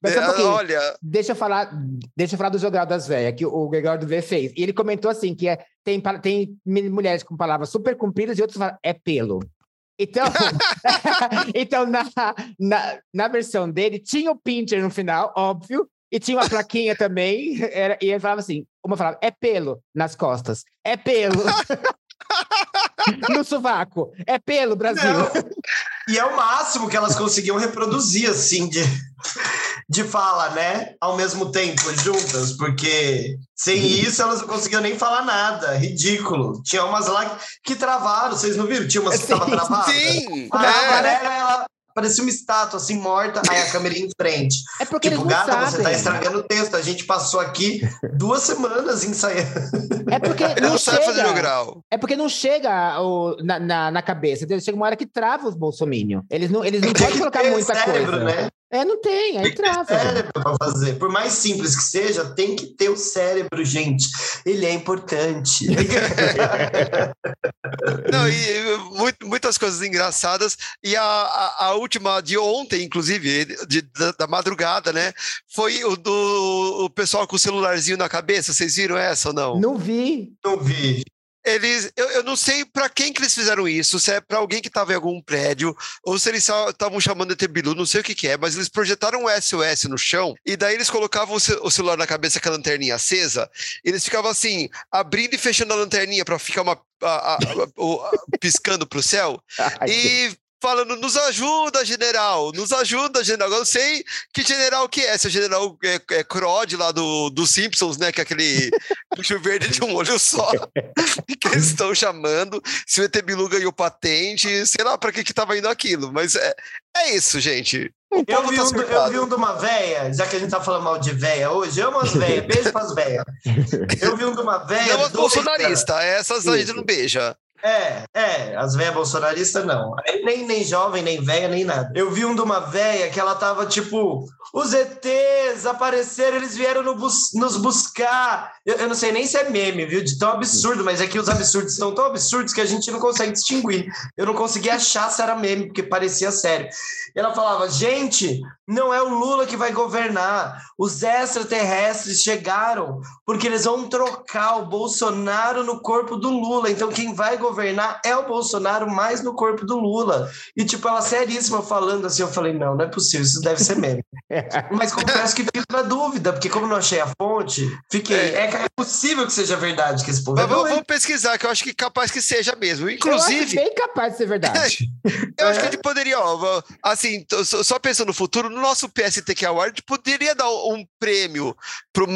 Um É, pouquinho. olha, Deixa eu falar, deixa eu falar do Jogral das Velhas, que o Gregório do V fez. E ele comentou assim: que é, tem, tem mulheres com palavras super compridas e outras falam, é pelo. Então, *laughs* *laughs* então na, na, na versão dele, tinha o pincher no final, óbvio, e tinha uma plaquinha *laughs* também, era, e ele falava assim: uma falava, é pelo nas costas, é pelo. no sovaco, é pelo, Brasil. Não. E é o máximo que elas conseguiam reproduzir, assim, de, de fala, né? Ao mesmo tempo, juntas, porque sem isso elas não conseguiam nem falar nada. Ridículo. Tinha umas lá que travaram, vocês não viram? Tinha umas que estavam travadas. *laughs* Sim! A é. amarela, ela parecia uma estátua, assim, morta, aí a câmera ia em frente. É porque tipo, gata, você sabem. tá estragando o texto. A gente passou aqui duas semanas ensaiando. É porque Ele não, não sabe fazer chega. o grau. É porque não chega o, na, na, na cabeça. Chega uma hora que trava os bolsominion. Eles não, eles não podem colocar *laughs* muita cérebro, coisa. né? É, não tem, aí Tem trava. cérebro pra fazer. Por mais simples que seja, tem que ter o cérebro, gente. Ele é importante. *laughs* Não, e muito- muitas coisas engraçadas. E a, a, a última de ontem, inclusive, de- da, da madrugada, né? Foi o do o pessoal com o celularzinho na cabeça. Vocês viram essa ou não? Não vi. Não vi. Eles, eu, eu não sei para quem que eles fizeram isso, se é para alguém que estava em algum prédio, ou se eles estavam chamando de Tebilu, não sei o que, que é, mas eles projetaram um SOS no chão, e daí eles colocavam o, ce- o celular na cabeça com a lanterninha acesa, e eles ficavam assim, abrindo e fechando a lanterninha para ficar uma, a- a- a- piscando pro céu, *laughs* e falando, nos ajuda, general, nos ajuda, general. Eu não sei que general que é, se é o general é, é Crod lá do, do Simpsons, né? Que é aquele *laughs* bicho verde de um olho só, *laughs* que eles estão chamando, se o ET Bilu ganhou patente, sei lá para que que tava indo aquilo, mas é, é isso, gente. Eu vi, tá um, do- eu vi um de uma véia, já que a gente tá falando mal de véia hoje, eu amo as véias, beijo pras véias. *laughs* Eu vi um de uma véia. Não as doida. bolsonaristas, essas a gente não beija. É, é, as véias bolsonaristas não. Nem, nem jovem, nem véia, nem nada. Eu vi um de uma véia que ela tava tipo: os ETs apareceram, eles vieram no bus- nos buscar. Eu, eu não sei nem se é meme, viu? De tão absurdo, mas é que os absurdos são tão absurdos que a gente não consegue distinguir. Eu não consegui achar se era meme, porque parecia sério. Ela falava: gente, não é o Lula que vai governar. Os extraterrestres chegaram porque eles vão trocar o Bolsonaro no corpo do Lula. Então quem vai governar é o Bolsonaro mais no corpo do Lula. E tipo, ela seríssima falando assim, eu falei, não, não é possível, isso deve ser meme. *laughs* Mas confesso que fico na dúvida, porque como não achei a fonte, fiquei, é, é possível que seja verdade que esse povo é Mas vamos, doido. vamos pesquisar, que eu acho que capaz que seja mesmo. Eu acho Inclusive, bem capaz de ser verdade. *laughs* Eu acho É. que a gente poderia, ó, assim, só pensando no futuro, no nosso PSTQ Award, a gente poderia dar um prêmio pro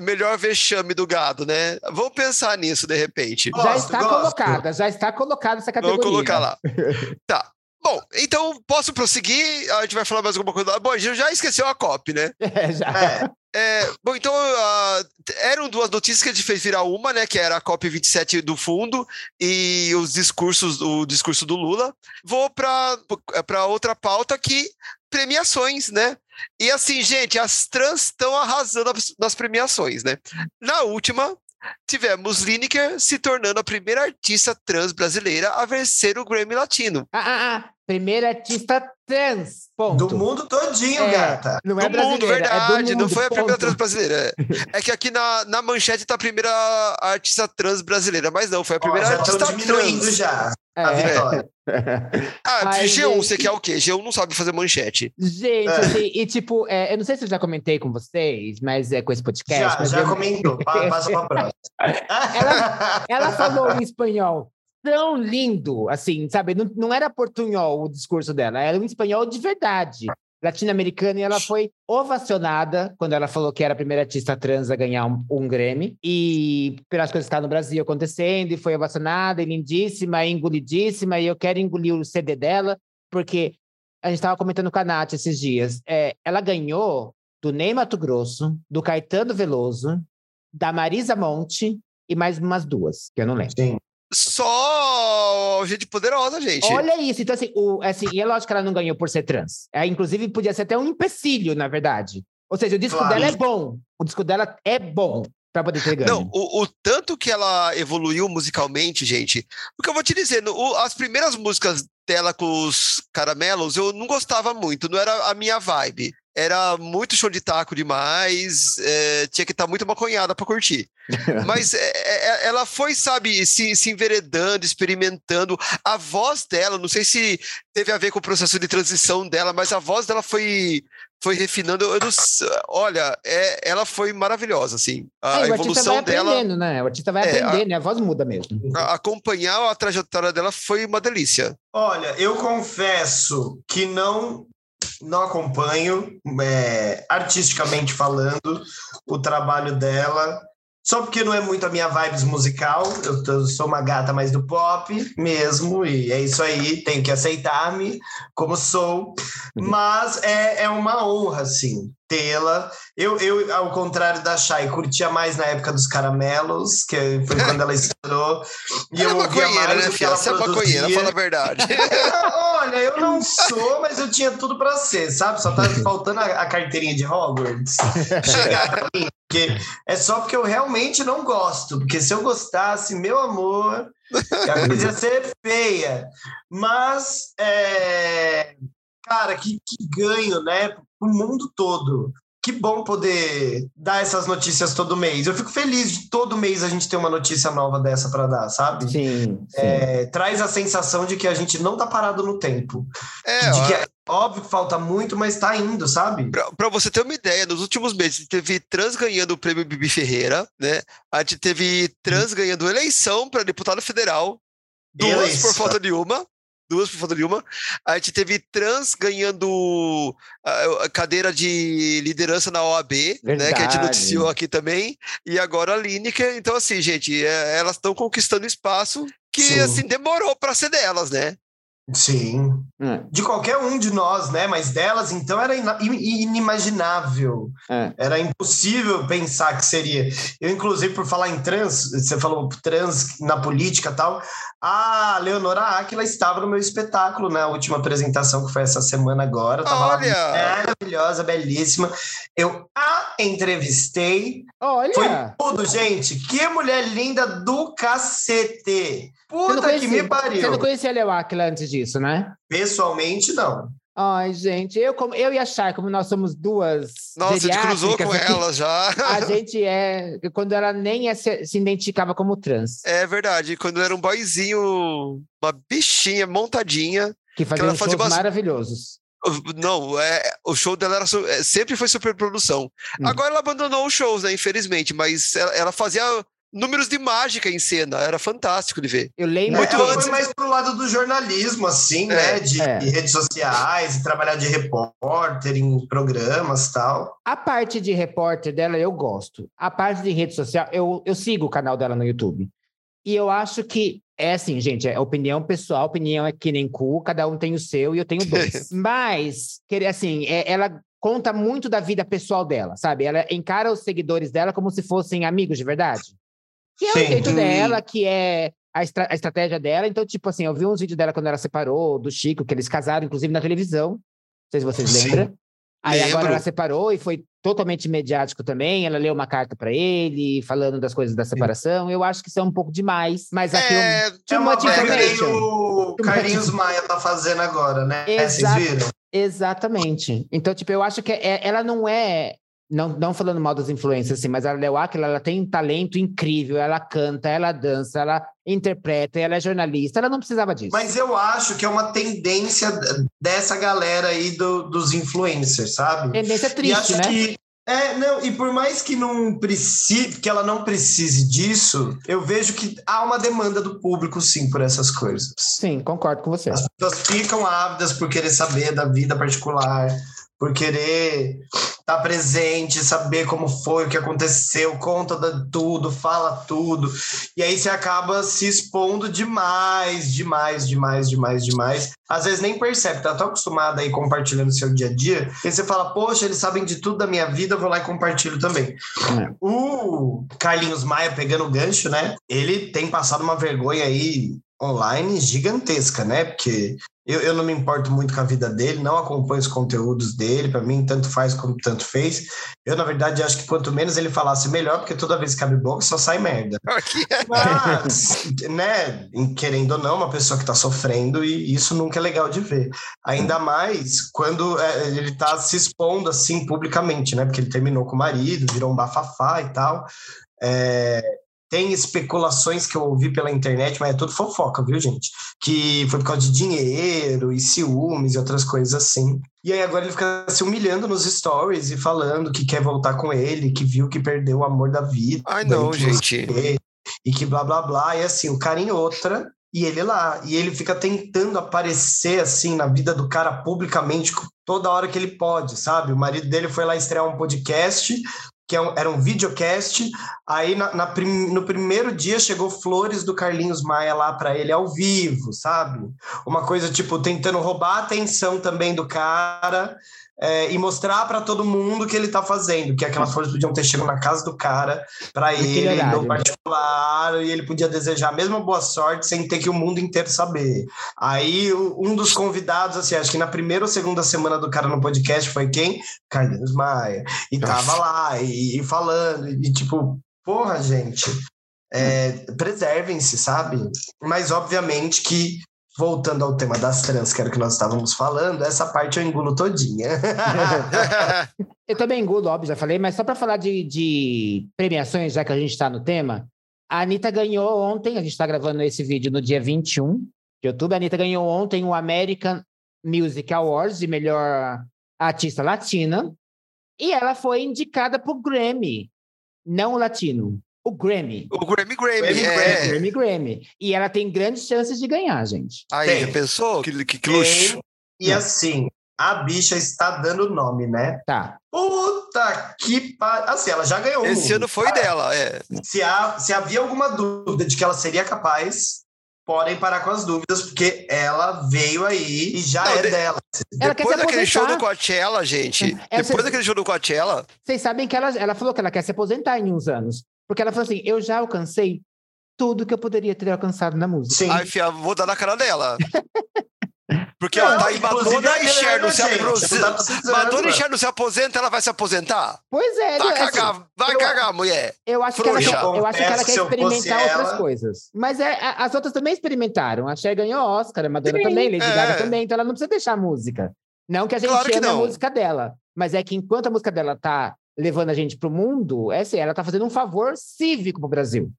melhor vexame do gado, né? Vamos pensar nisso de repente. já Gosto, está gosto. Já está colocada essa categoria. Vamos colocar lá. *laughs* Tá. Bom, então posso prosseguir? A gente vai falar mais alguma coisa lá. Bom, a gente já esqueceu a COP, né? É, já. É, É, bom, então ah, eram duas notícias que a gente fez virar uma, né? Que era a COP 27 do fundo e os discursos, o discurso do Lula. Vou para outra pauta que premiações, né? E assim, gente, as trans estão arrasando nas premiações, né? Na última, tivemos Lineker se tornando a primeira artista trans brasileira a vencer o Grammy Latino. Ah, ah, ah. Primeira artista trans. Ponto. do mundo todinho, É, gata. Não é do mundo, brasileira, é do verdade. não mundo, foi a primeira ponto. trans brasileira. É, É que aqui na, na manchete tá a primeira artista trans brasileira, mas não, foi a Ó, primeira já estão artista diminuindo trans. já a É. vitória. *laughs* Ah, Ai, G1, gente. você quer o quê? G1 não sabe fazer manchete. Gente, É. assim, e tipo, é, eu não sei se eu já comentei com vocês, mas é com esse podcast. Já, já eu- comentou. Pa- *laughs* Passa pra próxima. Ela *laughs* falou em espanhol tão lindo, assim, sabe? Não, não era portunhol o discurso dela, era um espanhol de verdade. Latino-americana, e ela foi ovacionada quando ela falou que era a primeira artista trans a ganhar um, um Grammy. E pelas coisas que estavam no Brasil acontecendo, e foi ovacionada, e lindíssima, e engolidíssima, e eu quero engolir o CD dela, porque a gente estava comentando com a Nath esses dias. É, ela ganhou do Ney Mato Grosso, do Caetano Veloso, da Marisa Monte e mais umas duas, que eu não lembro. Sim. Só gente poderosa, gente. Olha isso, então assim, o, assim, e é lógico que ela não ganhou por ser trans. É, inclusive, podia ser até um empecilho, na verdde. Ou seja, o disco Claro. dela é bom. O disco dela é bom para poder ter ganho. Não, o, o tanto que ela evoluiu musicalmente, gente. Porque eu vou te dizer, o- as primeiras músicas dela com os caramelos eu não gostava muito, não era a minha vibe. Era muito show de taco demais, é, tinha que estar muito maconhada para curtir. *laughs* Mas é, é, ela foi, sabe, se, se enveredando, experimentando. A voz dela, não sei se teve a ver com o processo de transição dela, mas a voz dela foi foi refinando. Eu não, olha, é, ela foi maravilhosa, assim. A É, evolução vai dela, aprendendo, né? O artista vai É, aprender, né? A voz muda mesmo. a- acompanhar a trajetória dela foi uma delícia. Olha, eu confesso que não não acompanho é, artisticamente falando o trabalho dela. Só porque não é muito a minha vibes musical, eu, tô- sou uma gata mais do pop mesmo, e é isso aí, tenho que aceitar-me como sou. Mas é, é uma honra, assim, tê-la. Eu, eu, ao contrário da Shai, curtia mais na época dos caramelos, que foi *laughs* quando ela estourou. E Ela é eu ouvia maconheira, mais né, o que ela Você é produzia. fala a verdade. *laughs* Olha, eu não sou, mas eu tinha tudo pra ser, sabe? Só tá faltando a, a carteirinha de Hogwarts chegar pra mim. Porque é só porque eu realmente não gosto. Porque se eu gostasse, meu amor, a coisa ia ser feia. Mas, é, cara, que, que ganho, né? O mundo todo. Que bom poder dar essas notícias todo mês. Eu fico feliz de todo mês a gente ter uma notícia nova dessa pra dar, sabe? Sim, sim. É, traz a sensação de que a gente não tá parado no tempo. É, de que ó, é óbvio que falta muito, mas tá indo, sabe? Pra, pra você ter uma ideia, nos últimos meses teve trans ganhando o prêmio Bibi Ferreira, né? A gente teve trans ganhando eleição para deputado federal, duas por falta de uma. Duas por falta de uma. A gente teve trans ganhando a, a cadeira de liderança na OAB, né? Que a gente Verdade. noticiou aqui também. E agora a Lineker. Então, assim, gente, é, elas estão conquistando espaço que, Sim. assim, demorou para ser delas, né? Sim. É, De qualquer um de nós, né? Mas delas, então, era inimaginável. é. Era impossível pensar que seria. Eu, inclusive, por falar em trans, você falou trans na política e tal. A Leonora Aquila estava no meu espetáculo na última apresentação, que foi essa semana agora. Tava lá Olha! maravilhosa, belíssima. Eu a entrevistei. Olha! Foi tudo, gente. Que mulher linda do cacete. Você Puta que me Você pariu. não conhecia a Leo Aquila antes disso, né? Pessoalmente, não. Ai, gente, eu, como, eu e a Chay, como nós somos duas. Nossa, a gente cruzou com ela já. A gente é. Quando ela nem é- se, se identificava como trans, É verdade, quando era um boyzinho, uma bichinha montadinha. que fazia ela uns fazia shows umas- maravilhosos. Não, é, o show dela era, é, sempre foi superprodução. Hum. Agora ela abandonou os shows, né? Infelizmente, mas ela, ela fazia números de mágica em cena, era fantástico de ver. Eu lembro. Muito ela antes. foi mais pro lado do jornalismo, assim, É, né? De é. redes sociais, e trabalhar de repórter em programas e tal. A parte de repórter dela eu gosto. A parte de rede social, eu, eu sigo o canal dela no YouTube. E eu acho que é assim, gente, é opinião pessoal, opinião é que nem cu, cada um tem o seu e eu tenho dois. *laughs* Mas, querer assim, é- ela conta muito da vida pessoal dela, sabe? Ela encara os seguidores dela como se fossem amigos de verdade. Que é o Sim. jeito dela, que é a, estra- a estratégia dela. Então, tipo assim, eu vi uns vídeos dela quando ela separou do Chico, que eles casaram, inclusive na televisão. Não sei se vocês Sim. lembram. Aí agora Lembro. ela separou e foi totalmente mediático também. Ela leu uma carta pra ele, falando das coisas da separação. Eu acho que isso é um pouco demais. Mas aqui É, É too uma vibe que o Carlinhos Maia tá fazendo agora, né? Vocês Exato. viram? Exatamente. Então, tipo, eu acho que é- ela não é. Não, não falando mal das influências, assim, mas a Leo Aquila, ela tem um talento incrível. Ela canta, ela dança, ela interpreta, ela é jornalista. Ela não precisava disso. Mas eu acho que é uma tendência dessa galera aí do- dos influencers, sabe? Tendência e triste, acho né? que é, não, e por mais que não precise, que ela não precise disso, eu vejo que há uma demanda do público sim por essas coisas. Sim, concordo com você. As pessoas ficam ávidas por querer saber da vida particular, por querer estar presente, saber como foi, o que aconteceu, conta da- tudo, fala tudo. E aí você acaba se expondo demais, demais, demais, demais, demais. Às vezes nem percebe, tá tão acostumado aí compartilhando seu dia a dia, que você fala, poxa, eles sabem de tudo da minha vida, eu vou lá e compartilho também. É. O Carlinhos Maia pegando o gancho, né? Ele tem passado uma vergonha aí online gigantesca, né? Porque Eu, eu não me importo muito com a vida dele, não acompanho os conteúdos dele, para mim tanto faz como tanto fez. Eu, na verdade, acho que quanto menos ele falasse, melhor, porque toda vez que abre boca só sai merda. *laughs* Mas, né, querendo ou não, uma pessoa que está sofrendo, e isso nunca é legal de ver. Ainda mais quando é, ele está se expondo assim publicamente, né? Porque ele terminou com o marido, virou um bafafá e tal. É, tem especulações que eu ouvi pela internet, mas é tudo fofoca, viu, gente? Que foi por causa de dinheiro e ciúmes e outras coisas assim. E aí agora ele fica se humilhando nos stories e falando que quer voltar com ele, que viu que perdeu o amor da vida. Ai, não, gente. você- E que blá blá blá. E assim, o cara em outra. E ele lá, e ele fica tentando aparecer assim na vida do cara publicamente toda hora que ele pode, sabe? O marido dele foi lá estrear um podcast, que é era um videocast. Aí na, na prim- no primeiro dia chegou flores do Carlinhos Maia lá para ele ao vivo, sabe? Uma coisa tipo tentando roubar a atenção também do cara. É, e mostrar para todo mundo o que ele tá fazendo, que aquelas flores podiam ter chegado na casa do cara para ele, horário. no particular, e ele podia desejar a mesma boa sorte sem ter que o mundo inteiro saber. Aí um dos convidados, assim, acho que na primeira ou segunda semana do cara no podcast foi quem? Carlinhos Maia. E tava lá, e, e falando, e tipo, porra, gente, é, preservem-se, sabe? Mas obviamente que. Voltando ao tema das trans, que era o que nós estávamos falando, essa parte eu engulo todinha. *laughs* Eu também engulo, óbvio, já falei, mas só para falar de, de premiações, já que a gente está no tema, a Anitta ganhou ontem, a gente está gravando esse vídeo no dia 21 de outubro, a Anitta ganhou ontem o American Music Awards de melhor artista latina, e ela foi indicada para o Grammy, não latino, o Grammy. O Grammy Grammy, Grammy, é. Grammy Grammy. E ela tem grandes chances de ganhar, gente. Aí, Tem. já pensou? Que, que, que luxo. E assim, a bicha está dando nome, né? Tá. Puta que pariu. Assim, ela já ganhou o Esse mundo. ano foi dela, é. Se, há, se havia alguma dúvida de que ela seria capaz, podem parar com as dúvidas, porque ela veio aí e já Não, é de- dela. Ela Depois daquele show do. Coachella, gente. É, Depois vocês- daquele show do Coachella, Vocês sabem que ela, ela falou que ela quer se aposentar em uns anos. Porque ela falou assim: eu já alcancei tudo que eu poderia ter alcançado na música. Sim. ai, fia, vou dar na cara dela. *laughs* Porque Não, ela tá aí, inclusive, Madonna é e Cher não se tá aposenta. Madonna e Cher não se aposenta, ela vai se aposentar? Pois é, Vai assim, cagar, vai eu- cagar, mulher. eu acho que ela Frouxa. quer, eu acho que ela quer experimentar outras ela- coisas. Mas é, as outras também experimentaram. A Cher ganhou Oscar, a Madonna Sim, também, Lady é. Gaga também, então ela não precisa deixar a música. Não que a gente Claro que ame a música dela, mas é que enquanto a música dela tá levando a gente pro mundo, é assim, ela tá fazendo um favor cívico pro Brasil.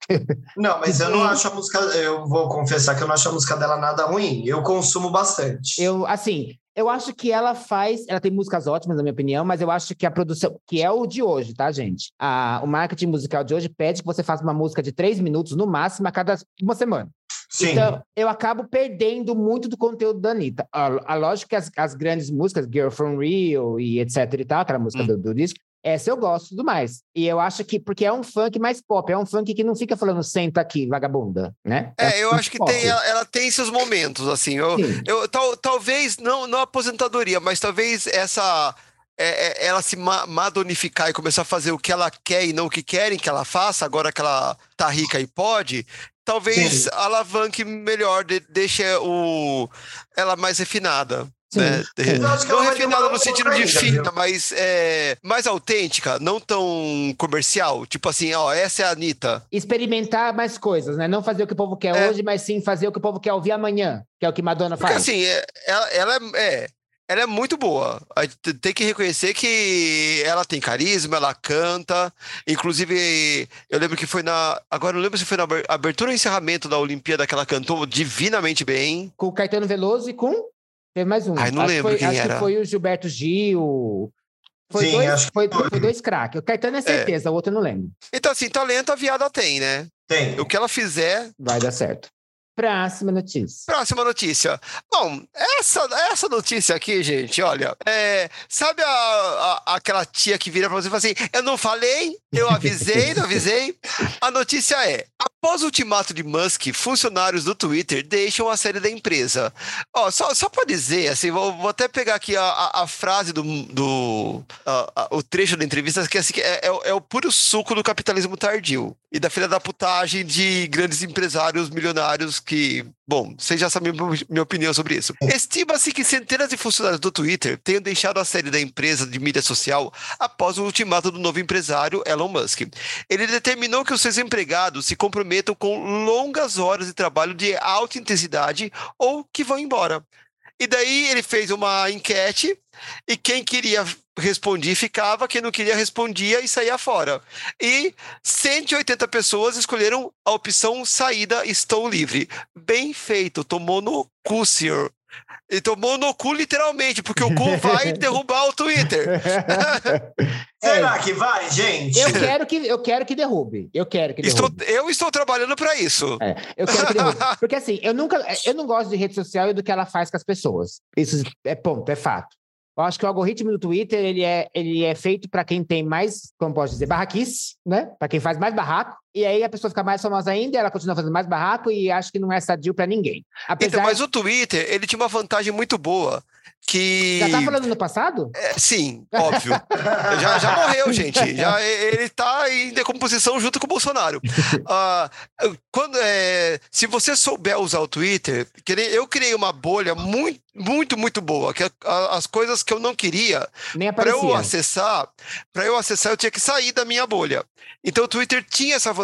Não, mas eu não acho a música. Eu vou confessar que eu não acho a música dela nada ruim. Eu consumo bastante. Eu, assim, eu acho que ela faz. Ela tem músicas ótimas, na minha opinião, mas eu acho que a produção, que é o de hoje, tá, gente? A, o marketing musical de hoje pede que você faça uma música de três minutos no máximo a cada uma semana. Sim. Então, eu acabo perdendo muito do conteúdo da Anitta. A, a lógica que as, as grandes músicas, Girl From Rio e etc e tal, aquela música Hum. do, do disco, essa eu gosto tudo mais. E eu acho que, porque é um funk mais pop, é um funk que não fica falando senta aqui, vagabunda, né? É, eu um acho que pop. tem, ela, ela tem seus momentos, assim. Eu, Sim. eu, tal, talvez, não, não aposentadoria, mas talvez essa. é, é, ela se ma madonificar e começar a fazer o que ela quer e não o que querem que ela faça, agora que ela tá rica e pode, talvez Sim. alavanque melhor, de, deixe o, ela mais refinada. Sim, né? Eu acho que Não refinada no sentido de fina, mas é, mais autêntica, não tão comercial. Tipo assim, ó, essa é a Anitta. experimentar mais coisas, né? Não fazer o que o povo quer É. hoje, mas sim fazer o que o povo quer ouvir amanhã, que é o que Madonna Porque faz. assim, é- ela, ela é, é, ela é muito boa. A gente tem que reconhecer que ela tem carisma, ela canta. Inclusive, eu lembro que foi na. Agora não lembro se foi na aber- abertura ou encerramento da Olimpíada que ela cantou divinamente bem. Com o Caetano Veloso e com. Teve mais um. Ai, não acho que lembro foi, quem acho era. que foi o Gilberto Gil. Foi Sim, dois, foi, foi. foi dois craques. O Caetano é certeza, o outro eu não lembro. Então, assim, talento a viada tem, né? Tem. O que ela fizer. Vai dar certo. Próxima notícia. Próxima notícia. Bom, essa, essa notícia aqui, gente, olha, é, sabe a, a- aquela tia que vira pra você e fala assim: Eu não falei, eu avisei, não avisei? A notícia é: após o ultimato de Musk, funcionários do Twitter deixam a série da empresa. Ó, só, só pra dizer, assim, vou, vou até pegar aqui a, a- a frase do. do a- o trecho da entrevista, que, assim, que é, é é o puro suco do capitalismo tardio e da filha da putagem de grandes empresários milionários que, bom, vocês já sabem minha- opinião sobre isso. Estima-se que centenas de funcionários do Twitter tenham deixado a sede da empresa de mídia social após o ultimato do novo empresário Elon Musk. Ele determinou que os seus empregados se comprometam com longas horas de trabalho de alta intensidade ou que vão embora. E daí ele fez uma enquete e quem queria respondia ficava, quem não queria respondia e saía fora. E 180 pessoas escolheram a opção saída estou livre. Bem feito, tomou no cu, senhor. E tomou no cu literalmente, porque o cu *laughs* vai derrubar o Twitter. *laughs* Será que vai, gente? Eu quero que, eu quero que derrube. Eu quero que Estou, derrube. eu estou trabalhando para isso. É, eu quero que derrube. *laughs* Porque assim, eu nunca. Eu não gosto de rede social e do que ela faz com as pessoas. Isso é ponto, é fato. Eu acho que o algoritmo do Twitter ele é, ele é feito para quem tem mais, como posso dizer, barraquice, né? Para quem faz mais barraco. E aí a pessoa fica mais famosa ainda, ela continua fazendo mais barraco e acho que não é sadio para ninguém. Apesar Então, mas o Twitter, ele tinha uma vantagem muito boa. Que. já tá falando no passado? É, sim, óbvio. já, já morreu, *laughs* gente. Já, ele está em decomposição junto com o Bolsonaro. Ah, quando, é, se você souber usar o Twitter, eu criei uma bolha muito, muito, muito boa. Que a- as coisas que eu não queria, para eu acessar, para eu acessar, eu tinha que sair da minha bolha. Então o Twitter tinha essa vantagem.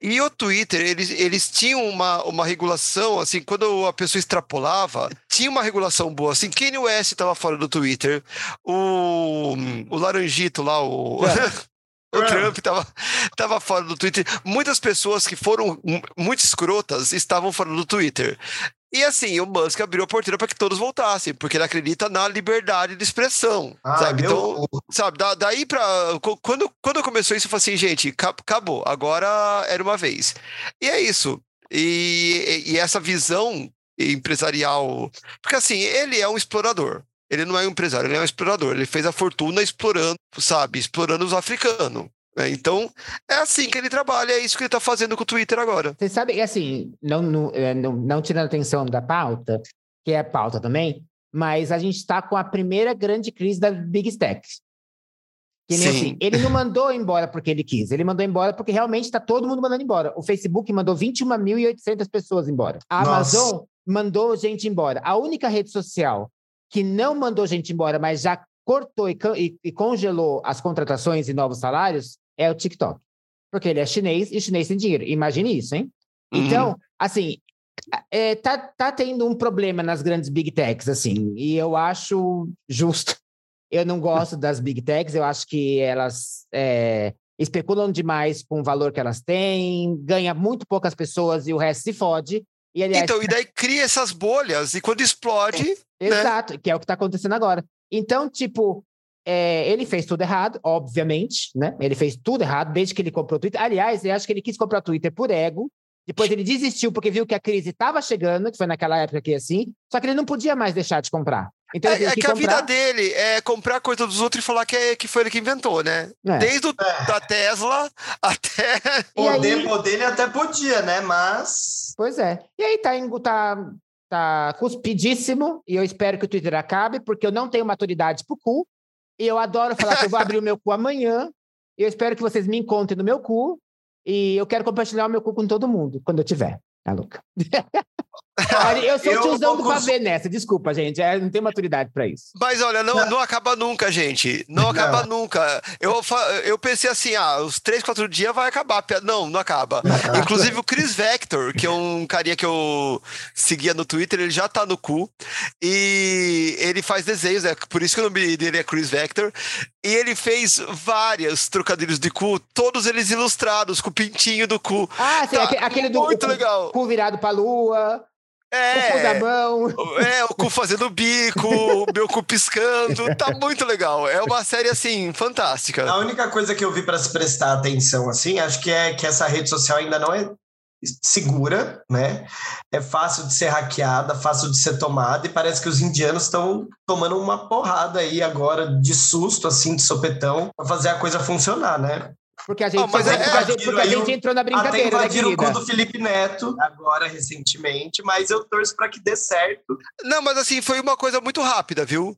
E o Twitter, eles, eles tinham uma, uma regulação, assim, quando a pessoa extrapolava, tinha uma regulação boa. Assim, Kanye West estava fora do Twitter, o, o Laranjito lá, o. *laughs* O Trump estava tava fora do Twitter. Muitas pessoas que foram mu- muito escrotas estavam fora do Twitter. E assim, o Musk abriu a porteira para que todos voltassem, porque ele acredita na liberdade de expressão. Ah, sabe? meu Então, sabe, da- daí pra. co- Quando, quando começou isso, eu falei assim, gente, ca- acabou, agora era uma vez. E é isso. E, e essa visão empresarial. Porque assim, ele é um explorador. Ele não é um empresário, ele é um explorador. Ele fez a fortuna explorando, sabe, explorando os africanos. Né? Então, é assim que ele trabalha, é isso que ele tá fazendo com o Twitter agora. Vocês sabem, e assim, não, não, é, não, tirando atenção da pauta, que é a pauta também, mas a gente está com a primeira grande crise da Big Techs. Que nem Sim. assim, ele não mandou embora porque ele quis, ele mandou embora porque realmente está todo mundo mandando embora. O Facebook mandou 21.800 pessoas embora. A Nossa. Amazon mandou gente embora. A única rede social que não mandou gente embora, mas já cortou e- e congelou as contratações e novos salários é o TikTok. Porque ele é chinês e chinês tem dinheiro. Imagine isso, hein? Uhum. Então, assim, é, tá, tá tendo um problema nas grandes big techs, assim, e eu acho justo. *laughs* Eu não gosto das big techs, eu acho que elas é, especulam demais com o valor que elas têm, ganha muito poucas pessoas e o resto se fode. E, aliás, Então, e *laughs* daí cria essas bolhas, e quando explode, né? Exato, que é o que está acontecendo agora. Então, tipo, é, ele fez tudo errado, obviamente, né? Ele fez tudo errado desde que ele comprou o Twitter. Aliás, eu acho que ele quis comprar o Twitter por ego. Depois ele desistiu porque viu que a crise estava chegando, que foi naquela época que assim. Só que ele não podia mais deixar de comprar. Então É, é que que a comprar. vida dele é comprar coisa dos outros e falar que, é, que foi ele que inventou, né? É. Desde o, da Tesla até. Poder, aí- poder ele até podia, né? Mas. Pois é. E aí tá, tá, tá cuspidíssimo, e eu espero que o Twitter acabe, porque eu não tenho maturidade pro cu, eu adoro falar que eu vou abrir o meu cu amanhã, eu espero que vocês me encontrem no meu cu, e eu quero compartilhar o meu cu com todo mundo, quando eu tiver. Tá louca? *laughs* Olha, eu sou *laughs* Eu tiozão do pavê nessa, desculpa, gente. é, não tenho maturidade pra isso. Mas olha, não, não acaba nunca, gente. Não acaba Não. nunca. Eu, eu pensei assim, ah, os três, quatro dias vai acabar. a piada. Não, não acaba. Inclusive o Chris Vector, que é um carinha que eu seguia no Twitter, ele já tá no cu. E ele faz desenhos, né? Por isso que o nome dele é Chris Vector. E ele fez vários trocadilhos de cu, todos eles ilustrados, com o pintinho do cu. Ah, sim, Tá aque- aquele do muito o cu- legal. cu virado pra lua, o cu da É, mão. é, o cu fazendo bico, o meu cu piscando, tá muito legal. É uma série, assim, fantástica. A única coisa que eu vi para se prestar atenção, assim, acho que é que essa rede social ainda não é segura, né? É fácil de ser hackeada, fácil de ser tomada, e parece que os indianos estão tomando uma porrada aí agora de susto, assim, de sopetão, para fazer a coisa funcionar, né? Porque a gente, Ah, mas porque é- a gente, porque a gente entrou na Até brincadeira, né, invadiram o cu do Felipe Neto agora recentemente, mas eu torço para que dê certo. Não, mas assim, foi uma coisa muito rápida, viu?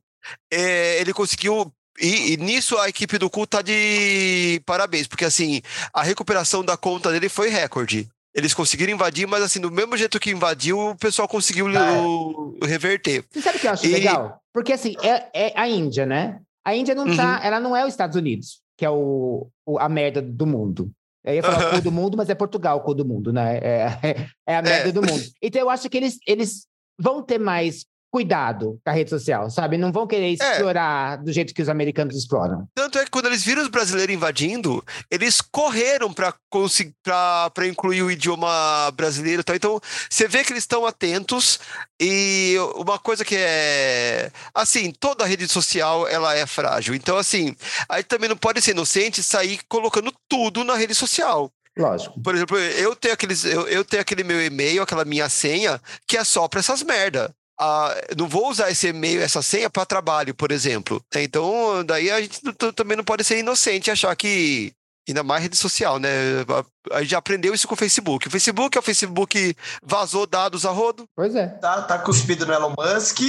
É, ele conseguiu. E, e nisso a equipe do cu tá de parabéns, porque assim, a recuperação da conta dele foi recorde. Eles conseguiram invadir, mas assim, do mesmo jeito que invadiu, o pessoal conseguiu Ah, é. o- reverter. Você sabe o que eu acho E- legal? Porque assim, é, é a Índia, né? A Índia não Uhum. tá, ela não é os Estados Unidos, que é o, o- a merda do mundo. Eu ia falar cu do mundo, mas é Portugal cu do mundo, né? É, *laughs* é a merda É. do mundo. Então eu acho que eles, eles vão ter mais cuidado com a rede social, sabe? Não vão querer explorar do jeito que os americanos exploram. Tanto é que quando eles viram os brasileiros invadindo, eles correram para incluir o idioma brasileiro, tal. Então você vê que eles estão atentos e uma coisa que é assim, toda rede social ela é frágil. Então assim, aí também não pode ser inocente e sair colocando tudo na rede social. Lógico. Por exemplo, eu tenho aqueles, eu, eu tenho aquele meu e-mail, aquela minha senha, que é só para essas merda. Ah, não vou usar esse e-mail, essa senha para trabalho, por exemplo. Então, daí a gente também não pode ser inocente e achar que ainda mais rede social, né? A- A gente já aprendeu isso com o Facebook. O Facebook é o Facebook vazou dados a rodo. Pois é. Tá, tá cuspido no Elon Musk.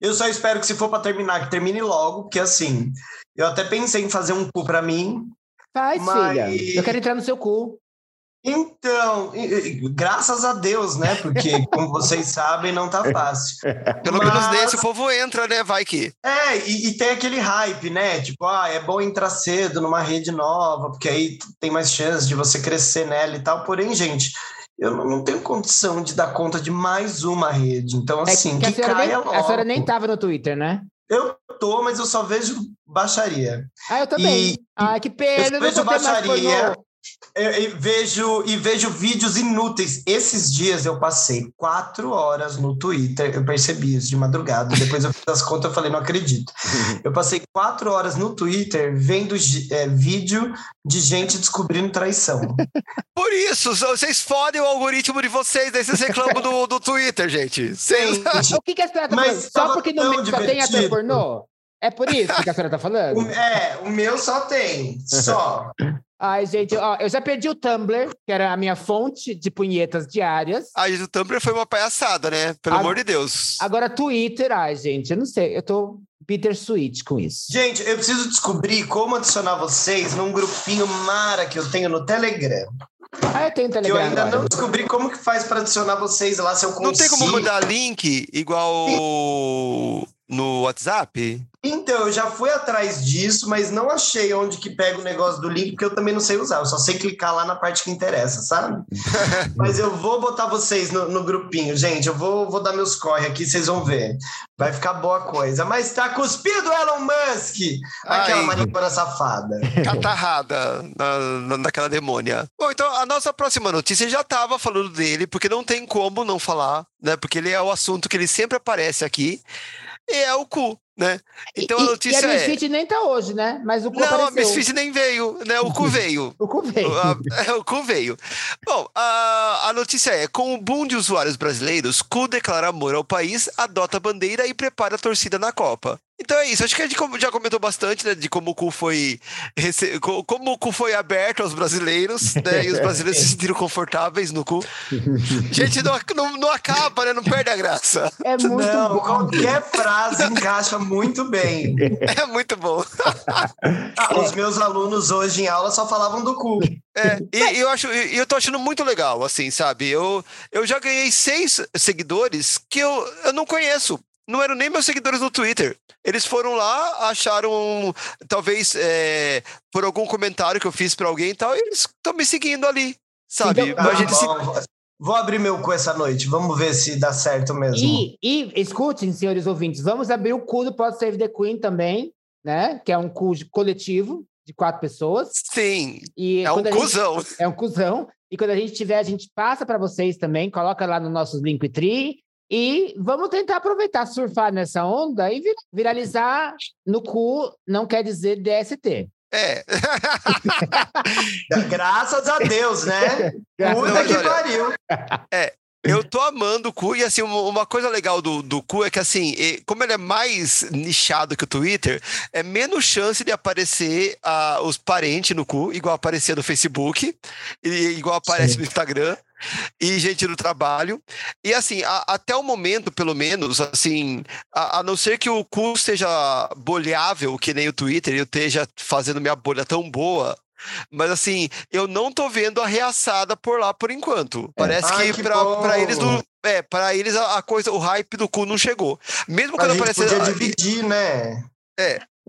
Eu só espero que se for para terminar, que termine logo, porque assim, eu até pensei em fazer um cu para mim. Faz, Mas- filha. Eu quero entrar no seu cu. Então, graças a Deus, né? Porque, como vocês sabem, não tá fácil. *laughs* Pelo Mas- menos nesse o povo entra, né? Vai que. É, e, e tem aquele hype, né? Tipo, ah, é bom entrar cedo numa rede nova, porque aí tem mais chance de você crescer nela e tal. Porém, gente, eu não- tenho condição de dar conta de mais uma rede. Então, É assim, que a que, senhora, nem, caia a senhora logo. nem tava no Twitter, né? Eu tô, mas eu só vejo baixaria. Ah, eu também. E- Ai, que pena, eu vejo baixaria. Eu, eu vejo, e vejo vídeos inúteis. Esses dias eu passei quatro horas no Twitter, eu percebi isso de madrugada. Depois eu fiz as contas e falei, não acredito. *laughs* Eu passei quatro horas no Twitter vendo é, vídeo de gente descobrindo traição. Por isso, vocês fodem o algoritmo de vocês, daí vocês reclamam do, do Twitter, gente. Vocês- *laughs* O que, que a senhora tá Mas falando? Só porque no meio só tem ator pornô? É por isso que a senhora tá falando? o, é, o meu só tem, só. *laughs* Ai, gente, ó, eu já perdi o Tumblr, que era a minha fonte de punhetas diárias. A gente, o Tumblr foi uma palhaçada, né? Pelo A- amor de Deus. Agora, Twitter, ai, gente, eu não sei, eu tô bittersweet com isso. Gente, eu preciso descobrir como adicionar vocês num grupinho mara que eu tenho no Telegram. Ah, eu tenho Que eu Telegram ainda agora. não descobri como que faz para adicionar vocês lá, se eu consigo. Não tem como mandar link igual no WhatsApp? Então, eu já fui atrás disso, mas não achei onde que pega o negócio do link, porque eu também não sei usar. Eu só sei clicar lá na parte que interessa, sabe? *laughs* mas eu vou botar vocês no, no grupinho, gente. Eu vou, vou dar meus corre aqui, vocês vão ver. Vai ficar boa coisa. Mas tá cuspido, Elon Musk! Aquela Ai. manipula safada. Catarrada na- naquela demônia. Bom, então a nossa próxima notícia já tava falando dele, porque não tem como não falar, né? Porque ele é o assunto que ele sempre aparece aqui. E é o cu, né? Então e, a e notícia a é. Misfit nem tá hoje, né? Mas o cu Não, a apareceu. Misfit nem veio, né? O cu veio. *laughs* O cu veio. Ah, o cu veio. Bom, a, a notícia é: com o boom de usuários brasileiros, cu declara amor ao país, adota a bandeira e prepara a torcida na Copa. Então é isso. Acho que a gente já comentou bastante, né, de como o cu foi rece- co- como o cu foi aberto aos brasileiros, né? E os brasileiros se *laughs* sentiram confortáveis no cu. Gente, não, não, não acaba, né? Não perde a graça. É muito não, bom. qualquer frase encaixa muito bem. É muito bom. Ah, *laughs* os meus alunos hoje em aula só falavam do cu. É, e, e eu acho, e eu tô achando muito legal, assim, sabe? Eu, eu já ganhei seis seguidores que eu, eu não conheço. Não eram nem meus seguidores no Twitter. Eles foram lá, acharam, talvez, é, por algum comentário que eu fiz pra alguém e tal, e eles estão me seguindo ali, sabe? Então, Mas a Ah, gente se- Vou abrir meu cu essa noite. Vamos ver se dá certo mesmo. E, e escutem, senhores ouvintes, vamos abrir o cu do Pod Save the Queen também, né? Que é um cu coletivo de quatro pessoas. Sim, E é um a gente- cuzão. é um cuzão. E quando a gente tiver, a gente passa para vocês também, coloca lá no nosso Linktree. E vamos tentar aproveitar, surfar nessa onda e vir- viralizar no cu não quer dizer DST. É. *laughs* Graças a Deus, né? Puta que pariu. Eu tô amando o cu, e assim, uma uma coisa legal do, do cu é que, assim, e- como ele é mais nichado que o Twitter, é menos chance de aparecer ah, os parentes no cu, igual aparecia no Facebook, e igual aparece Sim. no Instagram, e gente no trabalho. E assim, a- até o momento, pelo menos, assim, a, a não ser que o cu seja bolhável, que nem o Twitter, eu esteja fazendo minha bolha tão boa, Mas assim, eu não tô vendo a reaçada por lá por enquanto. Parece Ai, que, que pra eles não. É, pra eles a, a coisa, o hype do cu não chegou. Mesmo A quando aparecer. podia dividir, né?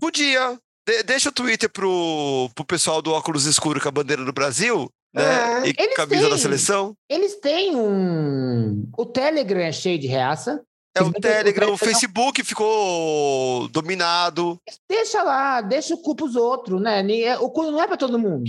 Podia. De- deixa o Twitter pro, pro pessoal do óculos escuro com a bandeira do Brasil, né? É. e camisa da têm. seleção. Eles têm um. O Telegram é cheio de reaça. É o Telegram, o Facebook ficou dominado. Deixa lá, deixa o cu pros outros, né? É- O cu não é pra todo mundo.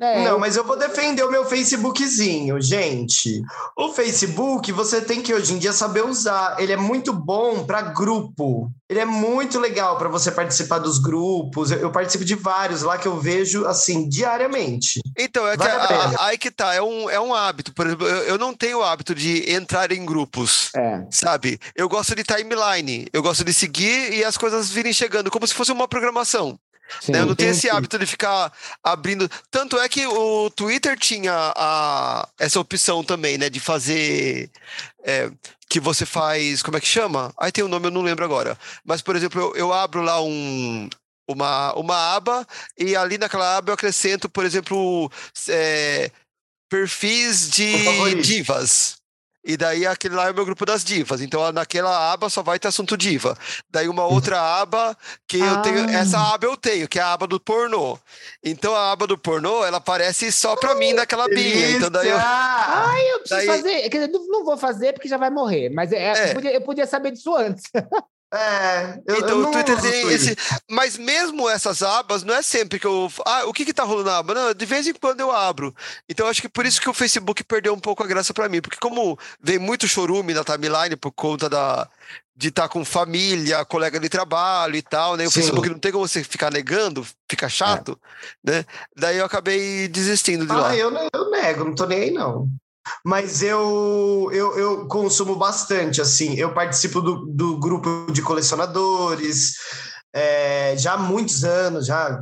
Né? Não, mas eu vou defender o meu Facebookzinho, gente. O Facebook, você tem que hoje em dia saber usar. Ele é muito bom para grupo. Ele é muito legal para você participar dos grupos. Eu, eu participo de vários lá que eu vejo assim diariamente. Então, é que Vale a a- aí que tá, é um, é um hábito. Por exemplo, eu, eu não tenho o hábito de entrar em grupos. É. Sabe? Eu gosto de timeline, eu gosto de seguir e as coisas virem chegando, como se fosse uma programação. Sim. né? Eu não tenho esse hábito de ficar abrindo. Tanto é que o Twitter tinha a, essa opção também, né? De fazer. é, que você faz. Como é que chama? Aí tem um nome, eu não lembro agora. Mas, por exemplo, eu, eu abro lá um. Uma, uma aba e ali naquela aba eu acrescento, por exemplo, é, perfis de divas. E daí aquele lá é o meu grupo das divas. Então naquela aba só vai ter assunto diva. Daí uma outra aba que eu tenho. Ah. Essa aba eu tenho, que é a aba do pornô. Então a aba do pornô, ela aparece só pra mim naquela binha. Então daí eu. Ai, eu preciso Daí- fazer. Quer dizer, não, não vou fazer porque já vai morrer. Mas é, É. Eu, podia, eu podia saber disso antes. *laughs* É, eu, Então eu o não Twitter uso tem esse. Mas mesmo essas abas, não é sempre que eu. Ah, o que que tá rolando na aba? Não, de vez em quando eu abro. Então eu acho que por isso que o Facebook perdeu um pouco a graça pra mim. Porque como vem muito chorume na timeline por conta da. De estar com família, colega de trabalho e tal, né? O Sim. Facebook não tem como você ficar negando, fica chato, né? Daí eu acabei desistindo de lá. Ah, eu, eu nego, não tô nem aí, não. Mas eu, eu, eu consumo bastante, assim. Eu participo do, do grupo de colecionadores é, já há muitos anos, já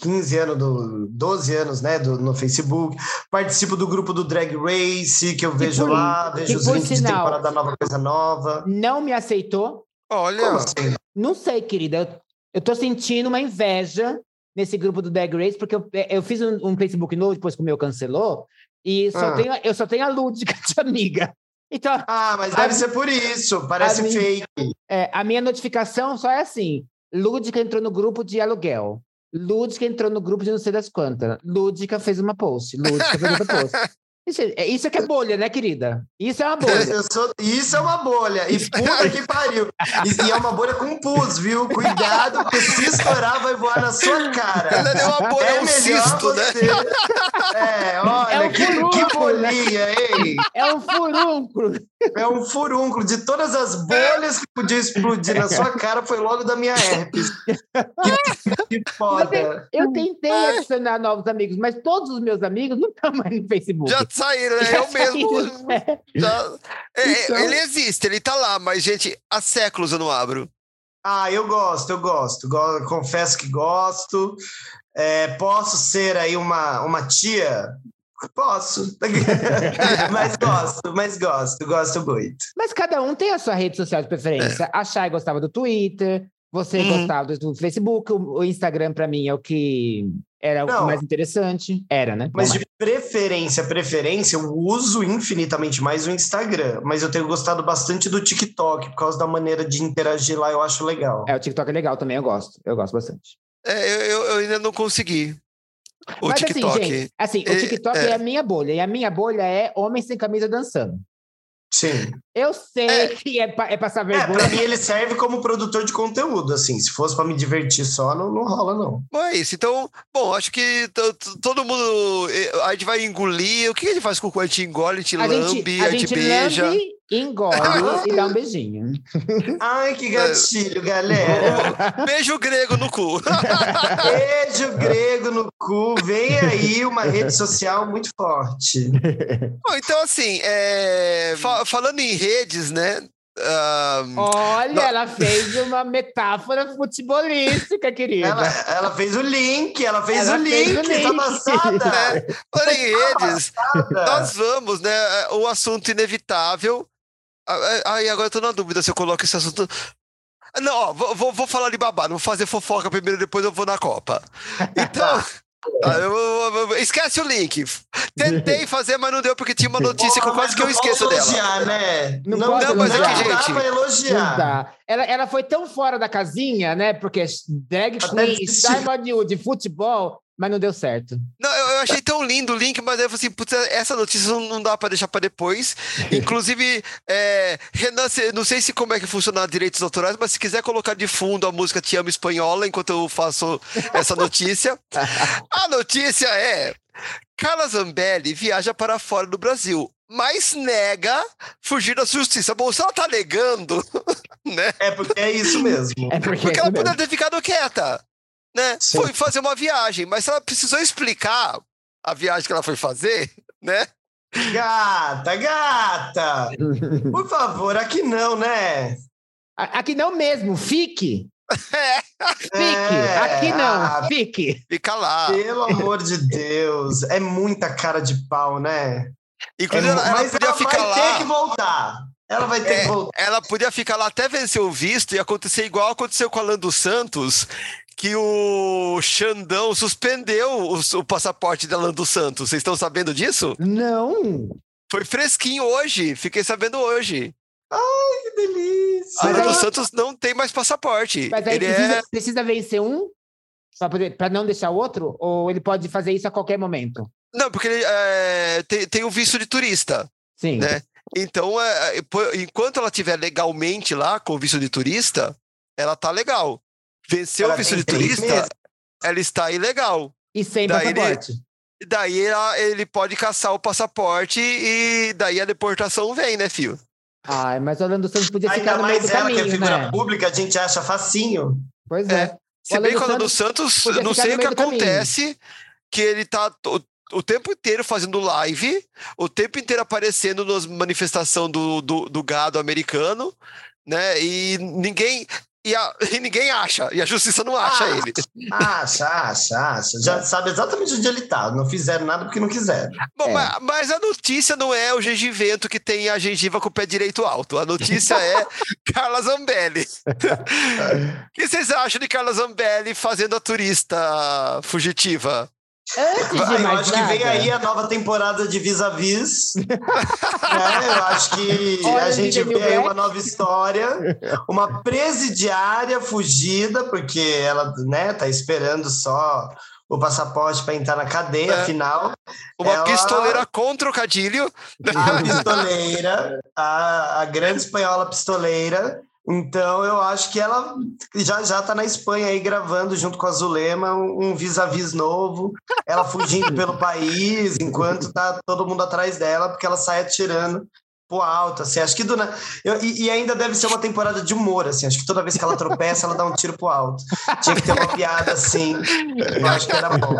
15 anos, do, 12 anos, né, do, no Facebook. Participo do grupo do Drag Race, que eu vejo por- lá, que vejo os links de sinal- temporada nova, coisa nova. Não me aceitou. Olha, Como assim? Não sei, querida. Eu, eu tô sentindo uma inveja nesse grupo do Drag Race, porque eu, eu fiz um, um Facebook novo depois que o meu cancelou, e só Ah. tenho, eu só tenho a Lúdica *laughs* de amiga. Então, Ah, mas A deve mi- ser por isso, parece a fake. é, a minha notificação só é assim: Lúdica entrou no grupo de aluguel. Lúdica entrou no grupo de não sei das quantas. Lúdica fez uma post. Lúdica fez outra post. *laughs* Isso, é- isso é que é bolha, né, querida? Isso é uma bolha. *laughs* Eu sou- isso é uma bolha. E puta que pariu. E, e é uma bolha com pus, viu? Cuidado, porque se estourar, vai voar na sua cara. ela deu uma bolha, é um cisto, né? É, olha, É um que, que bolinha, hein? É um furúnculo. É um furúnculo. De todas as bolhas que podia explodir na sua cara, foi logo da minha herpes. Que, que foda. Eu tentei adicionar novos amigos, mas todos os meus amigos não estão mais no Facebook. Já saíram, né? Já Eu mesmo. saíram, *laughs* é. já- é, Então- Ele existe, ele tá lá, mas, gente, há séculos eu não abro. Ah, eu gosto, eu gosto. Go- Confesso que gosto. É, posso ser aí uma, uma tia? Posso. *laughs* mas gosto, mas gosto, gosto muito. Mas cada um tem a sua rede social de preferência. A Chay gostava do Twitter, você Uhum. gostava do Facebook, o, Instagram, para mim, é o que era Não. o mais interessante. Era, né? Mas de preferência, preferência, eu uso infinitamente mais o Instagram. Mas eu tenho gostado bastante do TikTok, por causa da maneira de interagir lá, eu acho legal. É, o TikTok é legal também, eu gosto. Eu gosto bastante. É, eu, eu- ainda não consegui. O Mas TikTok. assim, gente, assim, o É, TikTok é. é. a minha bolha. E a minha bolha é homens sem camisa dançando. Sim. Eu sei É. que é, pa- é passar É, vergonha. pra mim ele serve como produtor de conteúdo, assim. Se fosse pra me divertir só, não, não rola, não. Bom, é isso. Então, bom, acho que to- to- todo mundo. eh, A gente vai engolir. O que a gente faz com o cu? A gente engole, a gente a lambe, gente, a a gente gente beija. lambe, engole e dá um beijinho. Ai, que gatilho, galera. *laughs* Beijo grego no cu. *laughs* Beijo grego no cu. Vem aí uma rede social muito forte. Bom, então, assim, é, fa- falando em redes, né? Olha, Não. ela fez uma metáfora futebolística, querida. Ela, ela fez o link, ela fez Ela o fez link, o link. tá passada. É. falando em redes, Passada. nós vamos, né? O assunto inevitável. Aí agora eu tô na dúvida se eu coloco esse assunto. Não, ó, vou, vou, falar de babá, não vou fazer fofoca primeiro, depois eu vou na Copa. *laughs* Então, eu- esquece o link. Tentei *laughs* fazer, mas não deu porque tinha uma notícia que eu Porra, quase que eu esqueço posso dela. elogiar, né? Não Não, pode não, mas é elogiar. que dá Gente. pra Não elogiar. dá. Ela, ela foi tão fora da casinha, né? Porque drag queen, model de futebol, mas não deu certo. Não, eu, eu achei tão lindo o link, mas eu falei assim, putz, essa notícia não, dá pra deixar pra depois. *laughs* Inclusive, é, Renan, não sei se como é que funciona direitos autorais, mas se quiser colocar de fundo a música Te Amo Espanhola enquanto eu faço essa notícia. *laughs* A notícia é: Carla Zambelli viaja para fora do Brasil, mas nega fugir da justiça. Bom, se ela tá negando, *laughs* né? É porque é isso mesmo. É porque, Porque é ela poderia ter ficado quieta, né? Sim. Foi fazer uma viagem, mas se ela precisou explicar a viagem que ela foi fazer, *laughs* né? Gata, gata! Por favor, aqui não, né? Aqui não mesmo, fique. *laughs* É, Fique. É, Aqui não, ah, fique. fica lá. pelo amor de Deus, é muita cara de pau, né? Inclusive, É, ela, ela mas podia ela ficar vai lá. ter que voltar. Ela vai ter É, que voltar. ela podia ficar lá até vencer o visto e acontecer igual aconteceu com a Lando Santos, que o Xandão suspendeu o, o passaporte da Lando Santos. Vocês estão sabendo disso? Não. Foi fresquinho hoje, fiquei sabendo hoje. Que delícia! Lando aí- Santos não tem mais passaporte. Mas aí Ele precisa, é. precisa vencer um para não deixar o outro? Ou ele pode fazer isso a qualquer momento? Não, porque ele é, tem, tem o visto de turista. Sim. Né? Então, é, é, enquanto ela estiver legalmente lá com o visto de turista, ela tá legal. Venceu o visto de turista, meses. ela está ilegal. E sem Daí ele- passaporte. E Daí ela- ele pode caçar o passaporte e daí a deportação vem, né, filho? Ai, mas o Orlando Santos podia ficar Ainda no meio mais do ela, que é caminho, figura né? pública, a gente acha facinho. Pois É. é. Se bem que o Orlando Santos, podia não sei o que do caminho. acontece, que ele tá o, o tempo inteiro fazendo live, o tempo inteiro aparecendo nas manifestações do, do, do gado americano, né? E ninguém. E, a- *laughs* e ninguém acha, e a justiça não acha Ah. ele. Acha, acha, acha. Já sabe exatamente onde ele tá. Não fizeram nada porque não quiseram. Bom, É. mas, mas a notícia não é o gengivento que tem a gengiva com o pé direito alto. A notícia é *laughs* Carla Zambelli. *laughs* O que vocês acham de Carla Zambelli fazendo a turista fugitiva? Antes de eu mais acho que nada, vem aí a nova temporada de Vis-a-Vis. *laughs* né? Eu acho que Olha, a gente New vê aí uma nova história. Uma presidiária fugida, porque ela né, tá esperando só o passaporte para entrar na cadeia, É. afinal. Uma Ela- pistoleira com trocadilho. A pistoleira, a, a grande espanhola pistoleira. Então, eu acho que ela já já tá na Espanha aí gravando junto com a Zulema um vis-a-vis novo. Ela fugindo *laughs* pelo país, enquanto tá todo mundo atrás dela, porque ela sai atirando pro alto, assim. Acho que do na- eu- e, e ainda deve ser uma temporada de humor, assim. Acho que toda vez que ela tropeça, ela dá um tiro pro alto. Tinha que ter uma piada assim. Eu acho que era bom.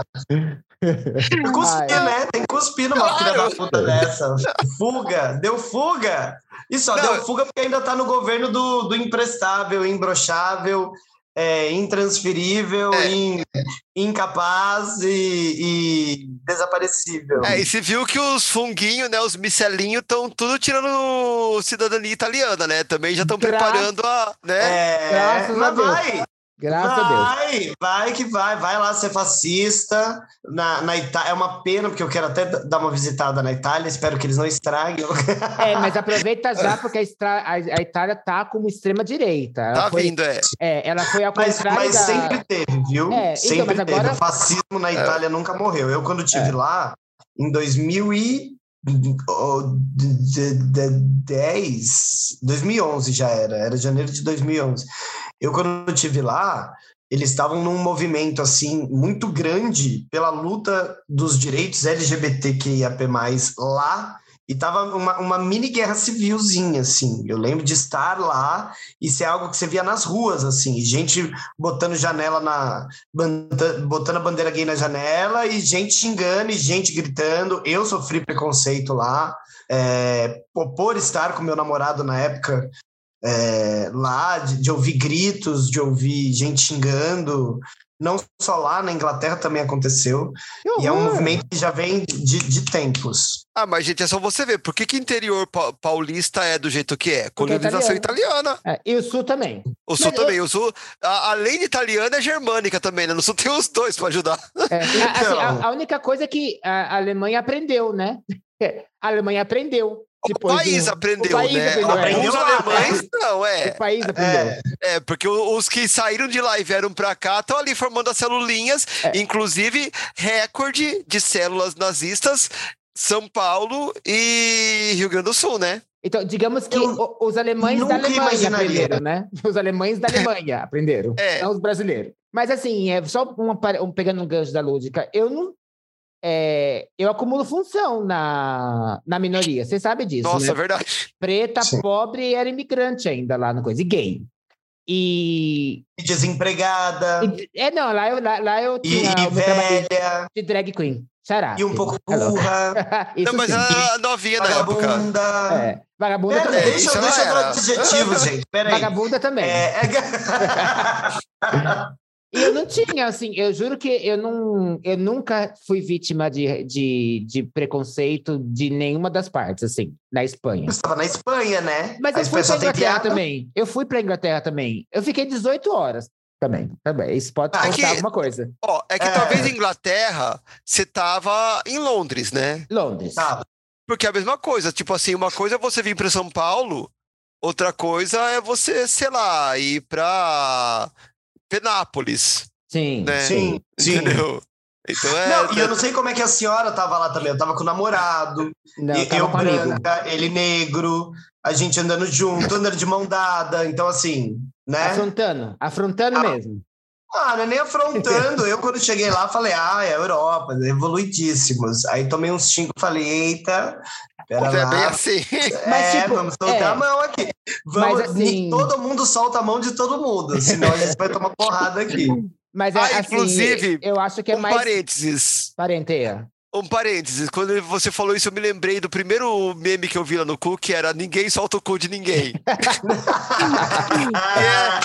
Cuspir, Ai. né? Tem que cuspir numa filha da puta dessa. Fuga, deu fuga. E só Não. deu fuga porque ainda tá no governo do, do imprestável, imbrochável, é, intransferível, É. in- incapaz e, e desaparecível. É, e se viu que os funguinhos, né, os micelinhos, estão tudo tirando cidadania italiana, né? Também já estão preparando a. Né? É, Graças a mas Deus. vai, Graças a Deus. vai, vai que vai, vai lá ser fascista na, na Itália. É uma pena, porque eu quero até dar uma visitada na Itália, espero que eles não estraguem. É, mas aproveita já, porque a, estra- a- Itália tá como extrema-direita. Ela Tá foi- vindo, é. É, ela foi ao Mas, contrário mas da... sempre teve, viu? É, então, sempre mas teve. agora- É. O fascismo na Itália nunca morreu. Eu, quando estive lá, em 2010, 2011 já era, era janeiro de 2011. Eu, quando estive lá, eles estavam num movimento, assim, muito grande pela luta dos direitos LGBTQIAP+, lá, e tava uma, uma mini guerra civilzinha, assim. Eu lembro de estar lá isso é algo que você via nas ruas, assim, gente botando janela na. botando a bandeira gay na janela e gente xingando e gente gritando. Eu sofri preconceito lá. É, por- estar com meu namorado na época é, lá, de, de ouvir gritos, de ouvir gente xingando. Não só lá, na Inglaterra também aconteceu. E é um movimento que já vem de, de tempos. Ah, mas gente, é só você ver. Por que, que interior pa- paulista é do jeito que é? Porque é Colonização italiana. É, e o sul também. O sul Mas eu- também. O sul, a- além de italiana, é germânica também, né? No sul tem os dois pra ajudar. É, *laughs* a- assim, Então. a, a única coisa é que a Alemanha aprendeu, né? *laughs* A Alemanha aprendeu. O país do- aprendeu, o país né? aprendeu, é. Aprendeu Os alemães, não, O é. país aprendeu. É, É, porque o- os que saíram de lá e vieram pra cá estão ali formando as celulinhas, É. inclusive recorde de células nazistas, São Paulo e Rio Grande do Sul, né? Então, digamos que Eu os alemães da Alemanha imaginaria. aprenderam, né? Os alemães da Alemanha aprenderam, É. não os brasileiros. Mas assim, é só uma, um, pegando um gancho da lúdica, eu não. é, eu acumulo função na, na minoria, você sabe disso. Nossa, né? verdade. Preta, Sim. pobre e era imigrante ainda lá no coisa, e gay. E, desempregada e- É, não, lá eu, lá, lá eu e, tinha e trabalho velha de drag queen. Xará. e um pouco Hello. burra, *laughs* não, mas sim. a novinha na época. vagabunda. É, vagabunda Pera, também. deixa, eu- deixa eu não dar adjetivos, gente. Peraí. Vagabunda também. É, E *laughs* eu não tinha, assim, eu juro que eu não, eu nunca fui vítima de, de, de preconceito de nenhuma das partes, assim, na Espanha. Você estava na Espanha, né? Mas A eu fui tem Inglaterra piada. também. Eu fui pra Inglaterra também. Eu fiquei 18 horas também. também. Isso pode Ah, contar que- alguma coisa. Ó, é que É. talvez em Inglaterra você tava em Londres, né? Londres. Tá. Porque é a mesma coisa, tipo assim, uma coisa é você vir para São Paulo, outra coisa é você, sei lá, ir pra Penápolis, Sim. né? Sim, sim. Entendeu? Então é. Não, e eu não sei como é que a senhora tava lá também. Eu tava com o namorado, Não, e- eu amigo. branca, ele negro, a gente andando junto, andando de mão dada. Então, assim, né? Afrontando. Afrontando Ah, mesmo. Ah, não é nem afrontando. Eu, quando cheguei lá, falei, ah, é a Europa, evoluidíssimos. Aí tomei uns cinco falei, eita, pera é bem lá. assim. Mas, é, tipo, vamos soltar é. a mão aqui. Vamos, Mas, assim- Todo mundo solta a mão de todo mundo, senão a gente vai tomar porrada aqui. Mas, é, Ah, assim, inclusive, eu acho que é um mais... parênteses. Parenteia. Um parênteses. Quando você falou isso, eu me lembrei do primeiro meme que eu vi lá no cu, que era ninguém solta o cu de ninguém. *laughs*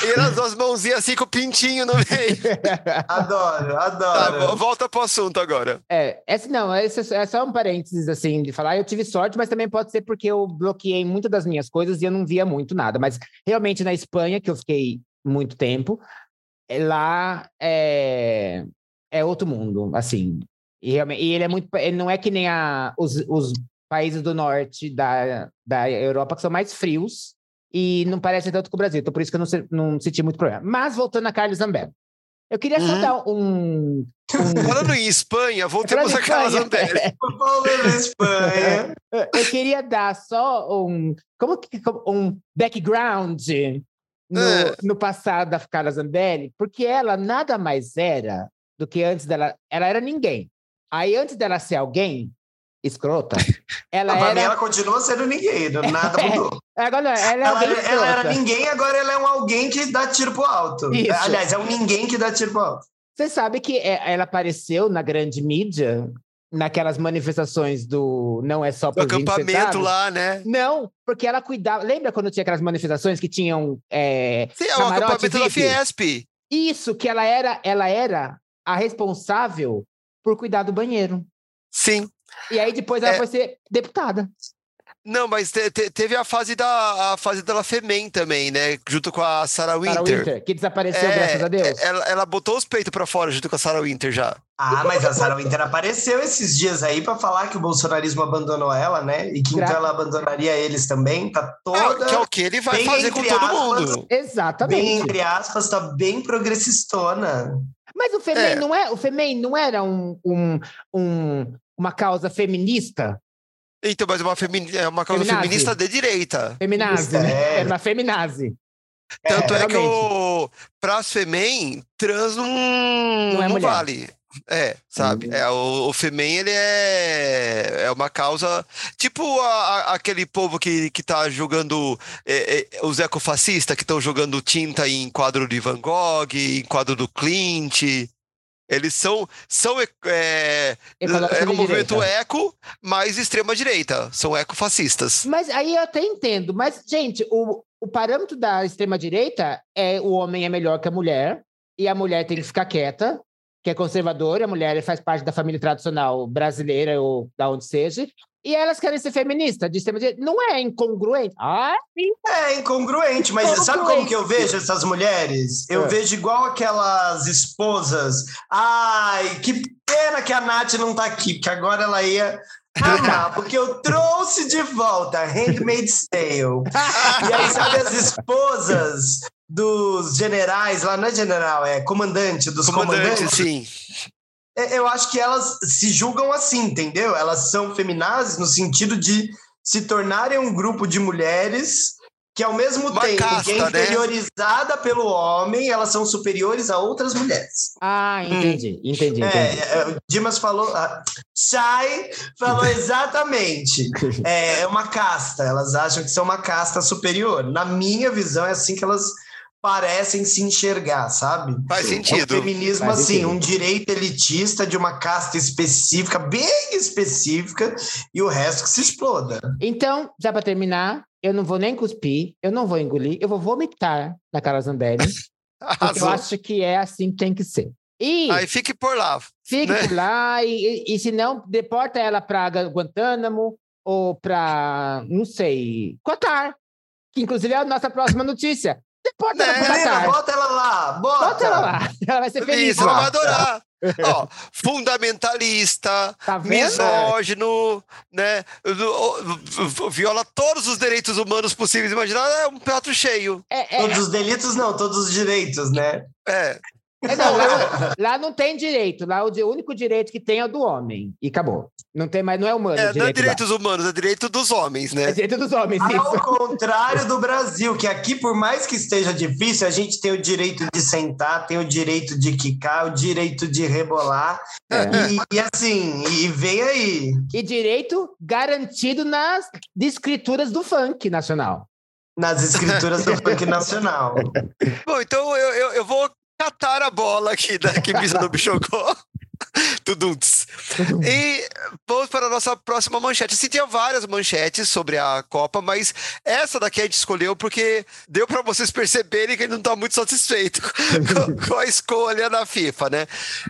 e, é, e as duas mãozinhas assim com o pintinho no meio. *laughs* Adoro, Tá, adoro. vo- volta pro assunto agora. É, esse não, esse é só um parênteses assim de falar. Eu tive sorte, mas também pode ser porque eu bloqueei muitas das minhas coisas e eu não via muito nada. Mas realmente na Espanha, que eu fiquei muito tempo, é, lá é, é outro mundo, assim. E, realmente, e ele é muito, ele não é que nem a, os, os países do norte da, da Europa que são mais frios e não parecem tanto com o Brasil. Então por isso que eu não, se- não senti muito problema. Mas voltando a Carlos Zambello. Eu queria só Uhum. dar um, um *laughs* Falando em Espanha, voltemos a Falando em *laughs* Espanha. Eu queria dar só um, como que, um background no, É. no passado da Carla Zambelli, porque ela nada mais era do que antes dela. Ela era ninguém. Aí, antes dela ser alguém escrota, *laughs* ela Não, pra mim, era. ela continua sendo ninguém, nada *laughs* mudou. Agora, ela é Ela, alguém ela era ninguém, agora ela é um alguém que dá tiro pro alto. Isso. Aliás, é um ninguém que dá tiro pro alto. Você sabe que é- ela apareceu na grande mídia, naquelas manifestações do Não é só por 20 acampamento centavos? lá, né? Não, porque ela cuidava. Lembra quando tinha aquelas manifestações que tinham é, Sim, é o acampamento da. Fiesp. Isso, que ela era, ela era a responsável por cuidar do banheiro. Sim. E aí depois ela É. foi ser deputada. Não, mas te- te- teve a fase da a fase da Femen também, né? Junto com a Sarah Winter. Sarah Winter, que desapareceu, É, graças a Deus. Ela, ela botou os peitos pra fora junto com a Sarah Winter já. Ah, mas a Sarah Winter apareceu esses dias aí pra falar que o bolsonarismo abandonou ela, né? E que Gra- então ela abandonaria eles também. Tá toda. que é o que ele vai bem fazer com todo aspas. mundo. Bem, Exatamente. entre aspas, tá bem progressistona. Mas o Femem É. não é, o Femem não era um, um, um- uma causa feminista, Então, mas uma, femi- é uma causa Feminazi. feminista de direita. feminazi, né? É. Era uma feminazi. Tanto é, que realmente. o pras Femen, trans não, Não é não vale. É, sabe? Hum. É, o, o Femen, ele é, é uma causa. Tipo a- a- aquele povo que, que tá jogando. é, é, os ecofascistas que estão jogando tinta em quadro de Van Gogh, em quadro do Clint. Eles são. são é, é de um movimento direita. eco, mas extrema-direita. São ecofascistas. Mas aí eu até entendo. Mas, gente, o, o parâmetro da extrema-direita é o homem é melhor que a mulher e a mulher tem que ficar quieta, que é conservadora, a mulher faz parte da família tradicional brasileira ou da onde seja, e elas querem ser feministas, de extrema direita. Não é incongruente? Ah, sim. É incongruente, mas Incongruente. sabe como que eu vejo essas mulheres? Eu É. vejo igual aquelas esposas. Ai, que pena que a Nath não tá aqui, porque agora ela ia amar, *laughs* porque eu trouxe de volta Handmaid's Tale. E aí, sabe as esposas dos generais, lá não é general, é comandante, dos Comandante, comandantes? sim. É, Eu acho que elas se julgam assim, entendeu? Elas são feminazes no sentido de se tornarem um grupo de mulheres que, ao mesmo Uma tempo casta, que é né? interiorizada pelo homem, elas são superiores a outras mulheres. Ah, entendi, entendi, entendi. É, é, o Dimas falou, ah, Chay falou exatamente. *laughs* É, é uma casta, elas acham que são uma casta superior. Na minha visão, é assim que elas parecem se enxergar, sabe? Faz É um sentido. feminismo Faz assim, sentido. um direito elitista de uma casta específica, bem específica, e o resto que se exploda. Então, já para terminar, eu não vou nem cuspir, eu não vou engolir, eu vou vomitar na Carla Zambelli, *laughs* porque eu acho que é assim que tem que ser. E Aí fique por lá. fique né? por lá, e, e, e se não, deporta ela para Guantánamo ou para, não sei, Qatar, que inclusive é a nossa próxima notícia. Ela Né? Qatar. bota ela lá, bota! Bota ela lá. *laughs* Ela vai ser feliz Isso, ela vai adorar. Ó, fundamentalista, Tá misógino, né? Viola todos os direitos humanos possíveis imagináveis. É um prato cheio. É, é, Todos os delitos, não, todos os direitos, né? É. é, não, lá, lá não tem direito. Lá o, único direito que tem é o do homem. E acabou. Não tem mais, não é humano. É, o não é direito lá. direitos humanos, é direito dos homens, É né? direito dos homens, Ao isso. contrário do Brasil, que aqui, por mais que esteja difícil, a gente tem o direito de sentar, tem o direito de quicar, o direito de rebolar. É. E, e assim, e vem aí. E direito garantido nas escrituras do funk nacional. Nas escrituras do *laughs* funk nacional. Bom, então eu, eu, eu vou catar a bola aqui da que Bisa não me jogou. *laughs* Tuduntz. E vamos para a nossa próxima manchete. Assim, tinha várias manchetes sobre a Copa, mas essa daqui a gente escolheu porque deu para vocês perceberem que ele não está muito satisfeito *laughs* com, com a escolha da FIFA, né?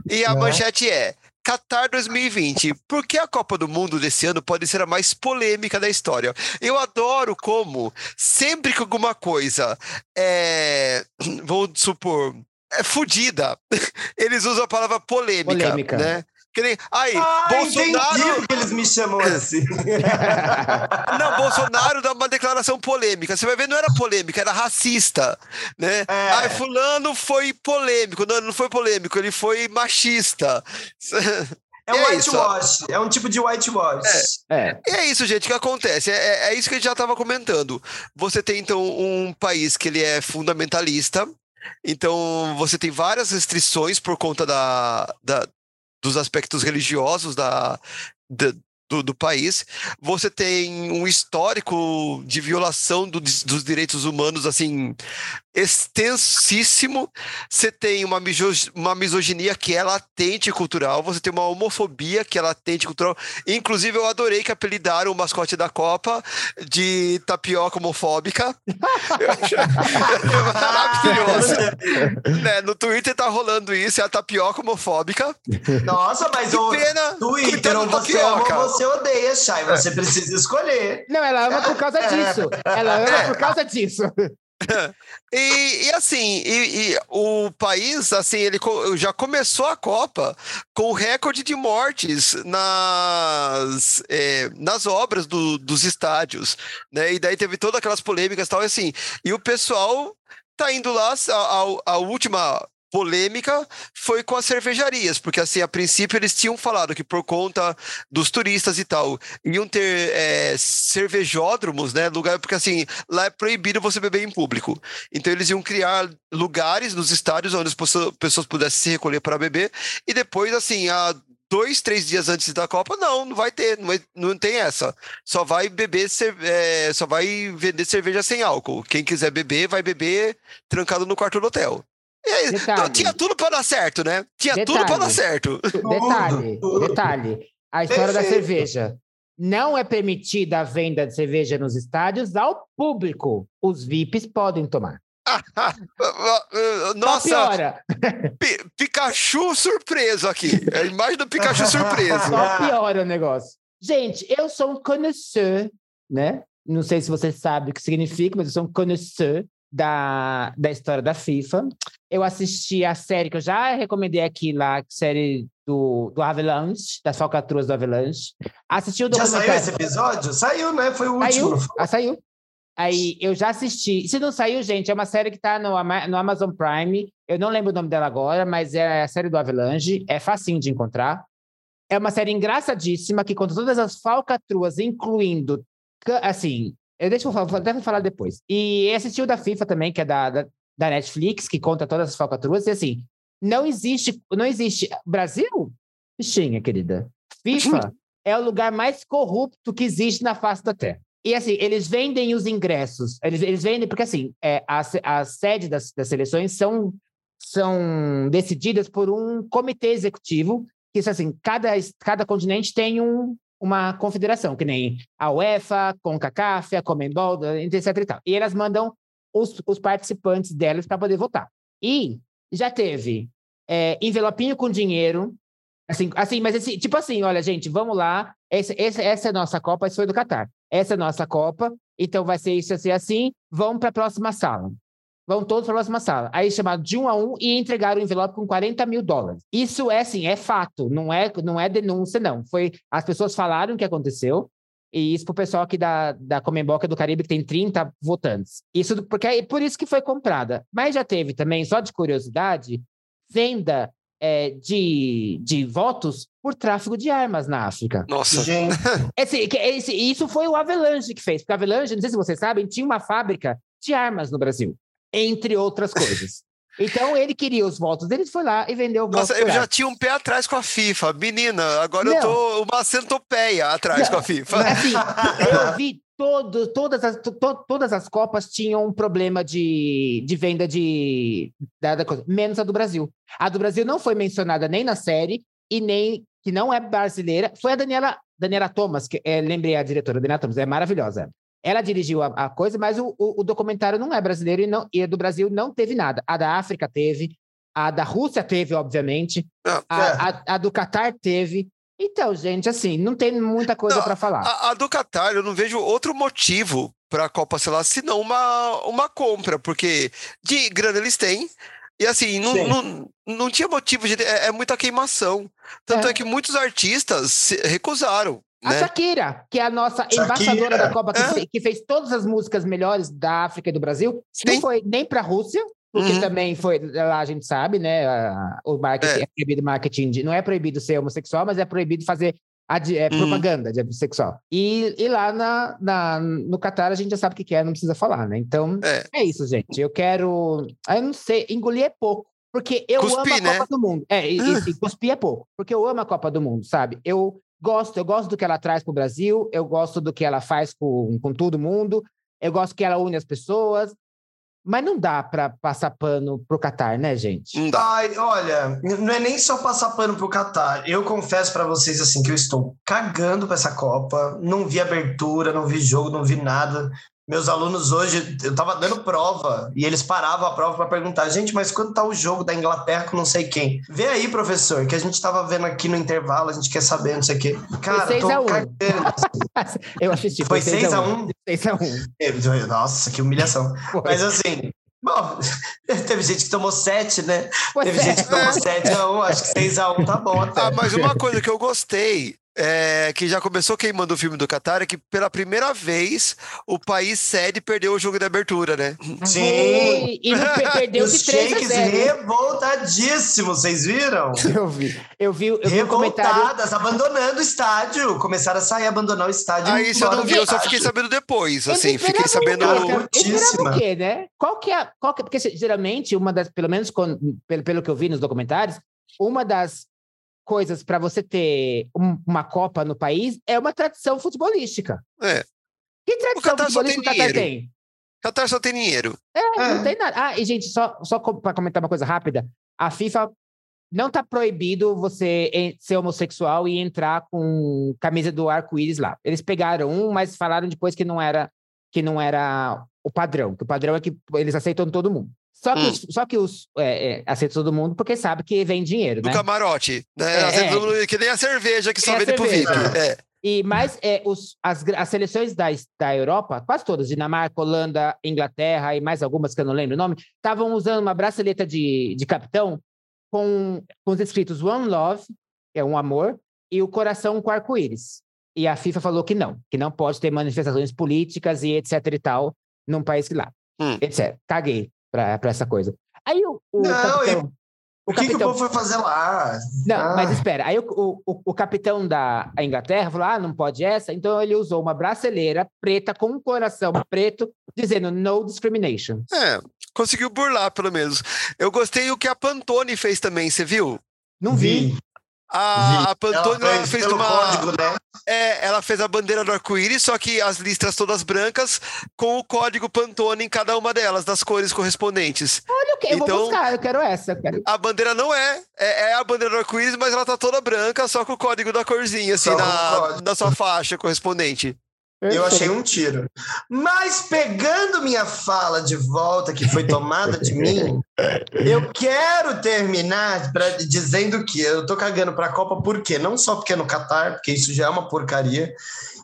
E a Né? manchete é. Qatar 2020. Por que a Copa do Mundo desse ano pode ser a mais polêmica da história? Eu adoro como, sempre que alguma coisa é. *clears throat* Vamos supor. É fudida. *laughs* Eles usam a palavra polêmica. Polêmica. Né? Que nem, aí, Ah, Bolsonaro. porque eles me chamam assim. *laughs* Não, Bolsonaro dá uma declaração polêmica. Você vai ver, não era polêmica, era racista, né? É. Ai, fulano foi polêmico. Não, não foi polêmico, ele foi machista. *laughs* É um É whitewash, é um tipo de whitewash. É. E é isso, gente, que acontece. É, é- é isso que a gente já estava comentando. Você tem, então, um país que ele é fundamentalista. Então, você tem várias restrições por conta da, da- dos aspectos religiosos da, da- do, do país. Você tem um histórico de violação do- dos direitos humanos, assim, extensíssimo. Você tem uma, uma misoginia que é latente cultural. Você tem uma homofobia que é latente cultural. Inclusive, eu adorei que apelidaram o mascote da Copa de tapioca homofóbica. *laughs* Maravilhoso. né? No Twitter tá rolando isso, é a tapioca homofóbica. Nossa, mas o pena! Twitter, do você tapioca. Você odeia, Chay. Você precisa escolher. Não, ela ama por causa disso. Ela ama É. por causa disso. *laughs* E, e assim, e, e o país, assim, ele co- já começou a Copa com recorde de mortes nas, eh, nas obras do- dos estádios, né? E daí teve todas aquelas polêmicas e tal, e assim. E o pessoal tá indo lá, a, a- a última polêmica foi com as cervejarias, porque assim, a princípio eles tinham falado que por conta dos turistas e tal, iam ter eh, cervejódromos, né? Lugar, porque assim, lá é proibido você beber em público. Então eles iam criar lugares nos estádios onde as pessoas, pudessem se recolher para beber, e depois, assim, a dois, três dias antes da Copa, não, não vai ter, não, não tem essa. Só vai beber, é, só vai vender cerveja sem álcool. Quem quiser beber, vai beber trancado no quarto do hotel. Aí, Detalhe. então, tinha tudo para dar certo, né? Tinha tudo para dar Detalhe. certo. Detalhe, detalhe. A história da Perfeito. cerveja. Não é permitida a venda de cerveja nos estádios ao público. Os VIPs podem tomar. *laughs* Nossa, piora. Pi- Pikachu surpreso aqui. É a imagem do Pikachu surpreso. Só piora o negócio. Gente, eu sou um connoisseur, né? Não sei se você sabe o que significa, mas eu sou um connoisseur da, da história da FIFA. Eu assisti a série que eu já recomendei aqui lá, a série do, do Avalanche, das falcatruas do Avalanche. Assisti o Já documentário. saiu esse episódio? Saiu, né? Foi o Saiu, último. ah, saiu. Aí eu já assisti. Se não saiu, gente, é uma série que tá no, no Amazon Prime. Eu não lembro o nome dela agora, mas é a série do Avalanche. É facinho de encontrar. É uma série engraçadíssima que conta todas as falcatruas, incluindo. Assim, eu deixo eu falar, vou até falar depois. E assisti o da FIFA também, que é da, da, da Netflix, que conta todas as falcatruas. E assim, não existe. Não existe. Brasil? Bichinha, querida. FIFA é o lugar mais corrupto que existe na face da Terra. E assim, eles vendem os ingressos. Eles, eles vendem, porque assim, é, a, se- a sede das, das seleções são, são decididas por um comitê executivo, que isso assim, cada, cada continente tem um, uma confederação, que nem a UEFA, CONCACAF, a Comembol, etc e tal. E elas mandam os, os participantes delas para poder votar. E já teve é, envelopinho com dinheiro, Assim, assim, mas tipo assim, olha, gente, vamos lá. Esse, esse, essa é a nossa Copa, isso foi do Catar. Essa é a nossa Copa, então vai ser isso assim, assim. Vamos para a próxima sala. Vão todos para a próxima sala. Aí chamaram de um a um e entregaram o envelope com 40 mil dólares. Isso é assim, é fato, não é, não é denúncia, não. Foi as pessoas falaram o que aconteceu. E isso para o pessoal aqui da, da Comembol, que é do Caribe, que tem 30 votantes. Isso porque é por isso que foi comprada. Mas já teve também, só de curiosidade, venda é, de, de votos por tráfico de armas na África. Nossa. Gente, *laughs* Esse, que- esse- isso foi o Avalanche que fez, porque a Avalanche, não sei se vocês sabem, tinha uma fábrica de armas no Brasil, entre outras coisas. *laughs* Então ele queria os votos dele, foi lá e vendeu o voto. Nossa, eu já tinha um pé atrás com a FIFA. Menina, agora Não. eu tô uma centopeia atrás Não. com a FIFA. Assim, *laughs* eu vi todo, todas, as, to- todas as Copas tinham um problema de, de venda de da, da coisa, menos a do Brasil. A do Brasil não foi mencionada nem na série e nem que não é brasileira. Foi a Daniela, Daniela Thomas, que é, lembrei a diretora, Daniela Thomas, é maravilhosa. Ela dirigiu a, a coisa, mas o, o, o documentário não é brasileiro e, não, e a do Brasil não teve nada. A da África teve, a da Rússia teve, obviamente, Ah, a, a, a do Catar teve. Então, gente, assim, não tem muita coisa para falar. A, a do Qatar, eu não vejo outro motivo para a Copa, sei lá, senão uma, uma compra, porque de grana eles têm. E assim, não, Sim. não, não tinha motivo de. É, é muita queimação. Tanto é. É. que muitos artistas recusaram. A Né? Shakira, que é a nossa Shakira. embaixadora da Copa, que, É. fe- que fez todas as músicas melhores da África e do Brasil, não Sim. foi nem para a Rússia, porque Uhum. também foi, lá a gente sabe, né? o marketing É. é, proibido marketing, de- não é proibido ser homossexual, mas é proibido fazer adi- é, Uhum. propaganda de sexual. E, e lá na, na- no Catar a gente já sabe o que que é, não precisa falar, né? Então, É. é isso, gente. Eu quero. ah, Eu não sei, engolir é pouco. Porque eu amo Cuspir, a né? Copa do Mundo. É, e, e, e cuspir é pouco. Porque eu amo a Copa do Mundo, sabe? Eu gosto, eu gosto do que ela traz para o Brasil, eu gosto do que ela faz com, com todo mundo, eu gosto que ela une as pessoas. Mas não dá para passar pano pro Catar, né, gente? Não dá. Ai, olha, não é nem só passar pano pro Catar. Eu confesso pra vocês assim que eu estou cagando pra essa Copa. Não vi abertura, não vi jogo, não vi nada. Meus alunos hoje, eu tava dando prova e eles paravam a prova para perguntar: "Gente, mas quando tá o jogo da Inglaterra com não sei quem?" Vê aí, professor, que a gente tava vendo aqui no intervalo, a gente quer saber, não sei o quê. Cara, seis tô a um. cagando. *laughs* Eu assisti. Foi 6 a 1. 1. 6 a 1. Nossa, que humilhação. Mas assim, bom, *laughs* teve gente que tomou 7, né? Teve gente que tomou 7 a 1, acho que 6 a 1 tá bom até. Ah, mas uma coisa que eu gostei, é, que já começou queimando o filme do Qatar, é que pela primeira vez o país sede perdeu o jogo de abertura, né? Sim. E, e *laughs* perdeu Os de 3 a shakes 0. revoltadíssimos, vocês viram? Eu vi. Eu vi, eu vi um comentário. Revoltadas, abandonando o estádio. Começaram a sair, abandonar o estádio. Aí isso eu não vi, eu só fiquei sabendo depois, Eles assim, fiquei sabendo... Curtíssima. o quê, né? Qual que é, qual que é- porque geralmente uma das, pelo menos quando- pelo, pelo que eu vi nos documentários, uma das coisas para você ter um- uma Copa no país é uma tradição futebolística. É. Que tradição Catar só futebolística o tem Qatar dinheiro. tem? Qatar só tem dinheiro. É, É. não tem nada. Ah, e gente, só, só para comentar uma coisa rápida, a FIFA não tá proibido você ser homossexual e entrar com camisa do arco-íris lá. Eles pegaram um, mas falaram depois que não era que não era o padrão, que o padrão é que eles aceitam todo mundo. Só que Hum. os, só que os é, é, aceitam todo mundo porque sabe que vem dinheiro, Do né? camarote. Né? É, é. todo mundo- Que nem a cerveja que só vende pro VIP. É. E mais é, os, as, as seleções da, da Europa, quase todas, Dinamarca, Holanda, Inglaterra e mais algumas que eu não lembro o nome, estavam usando uma braceleta de, de capitão com, com os escritos One Love, que é um amor, e o coração com arco-íris. E a FIFA falou que não, que não pode ter manifestações políticas e etc e tal num país que lá. Hum. Etc. Caguei pra, pra essa coisa. Aí o, o Não, capitão. O que, que o povo foi fazer lá? Não, Ah. mas espera. Aí o, o, o- o capitão da Inglaterra falou: ah, não pode essa. Então ele usou uma braceleira preta com um coração preto, dizendo no discrimination. É, conseguiu burlar, pelo menos. Eu gostei o que a Pantone fez também, você viu? Não vi. Vi. A, a Pantone Ela ela fez uma. código, né? É, ela fez a bandeira do arco-íris, só que as listras todas brancas, com o código Pantone em cada uma delas, das cores correspondentes. Olha o que? Eu Então- vou buscar, eu quero essa. Eu quero... A bandeira não é, é, é a bandeira do arco-íris, mas ela tá toda branca, só com o código da corzinha, assim, Só na, na sua faixa correspondente. Eu achei um tiro. Mas pegando minha fala de volta, que foi tomada de mim, eu quero terminar pra, dizendo que eu tô cagando pra Copa, por quê? Não só porque é no Catar, porque isso já é uma porcaria,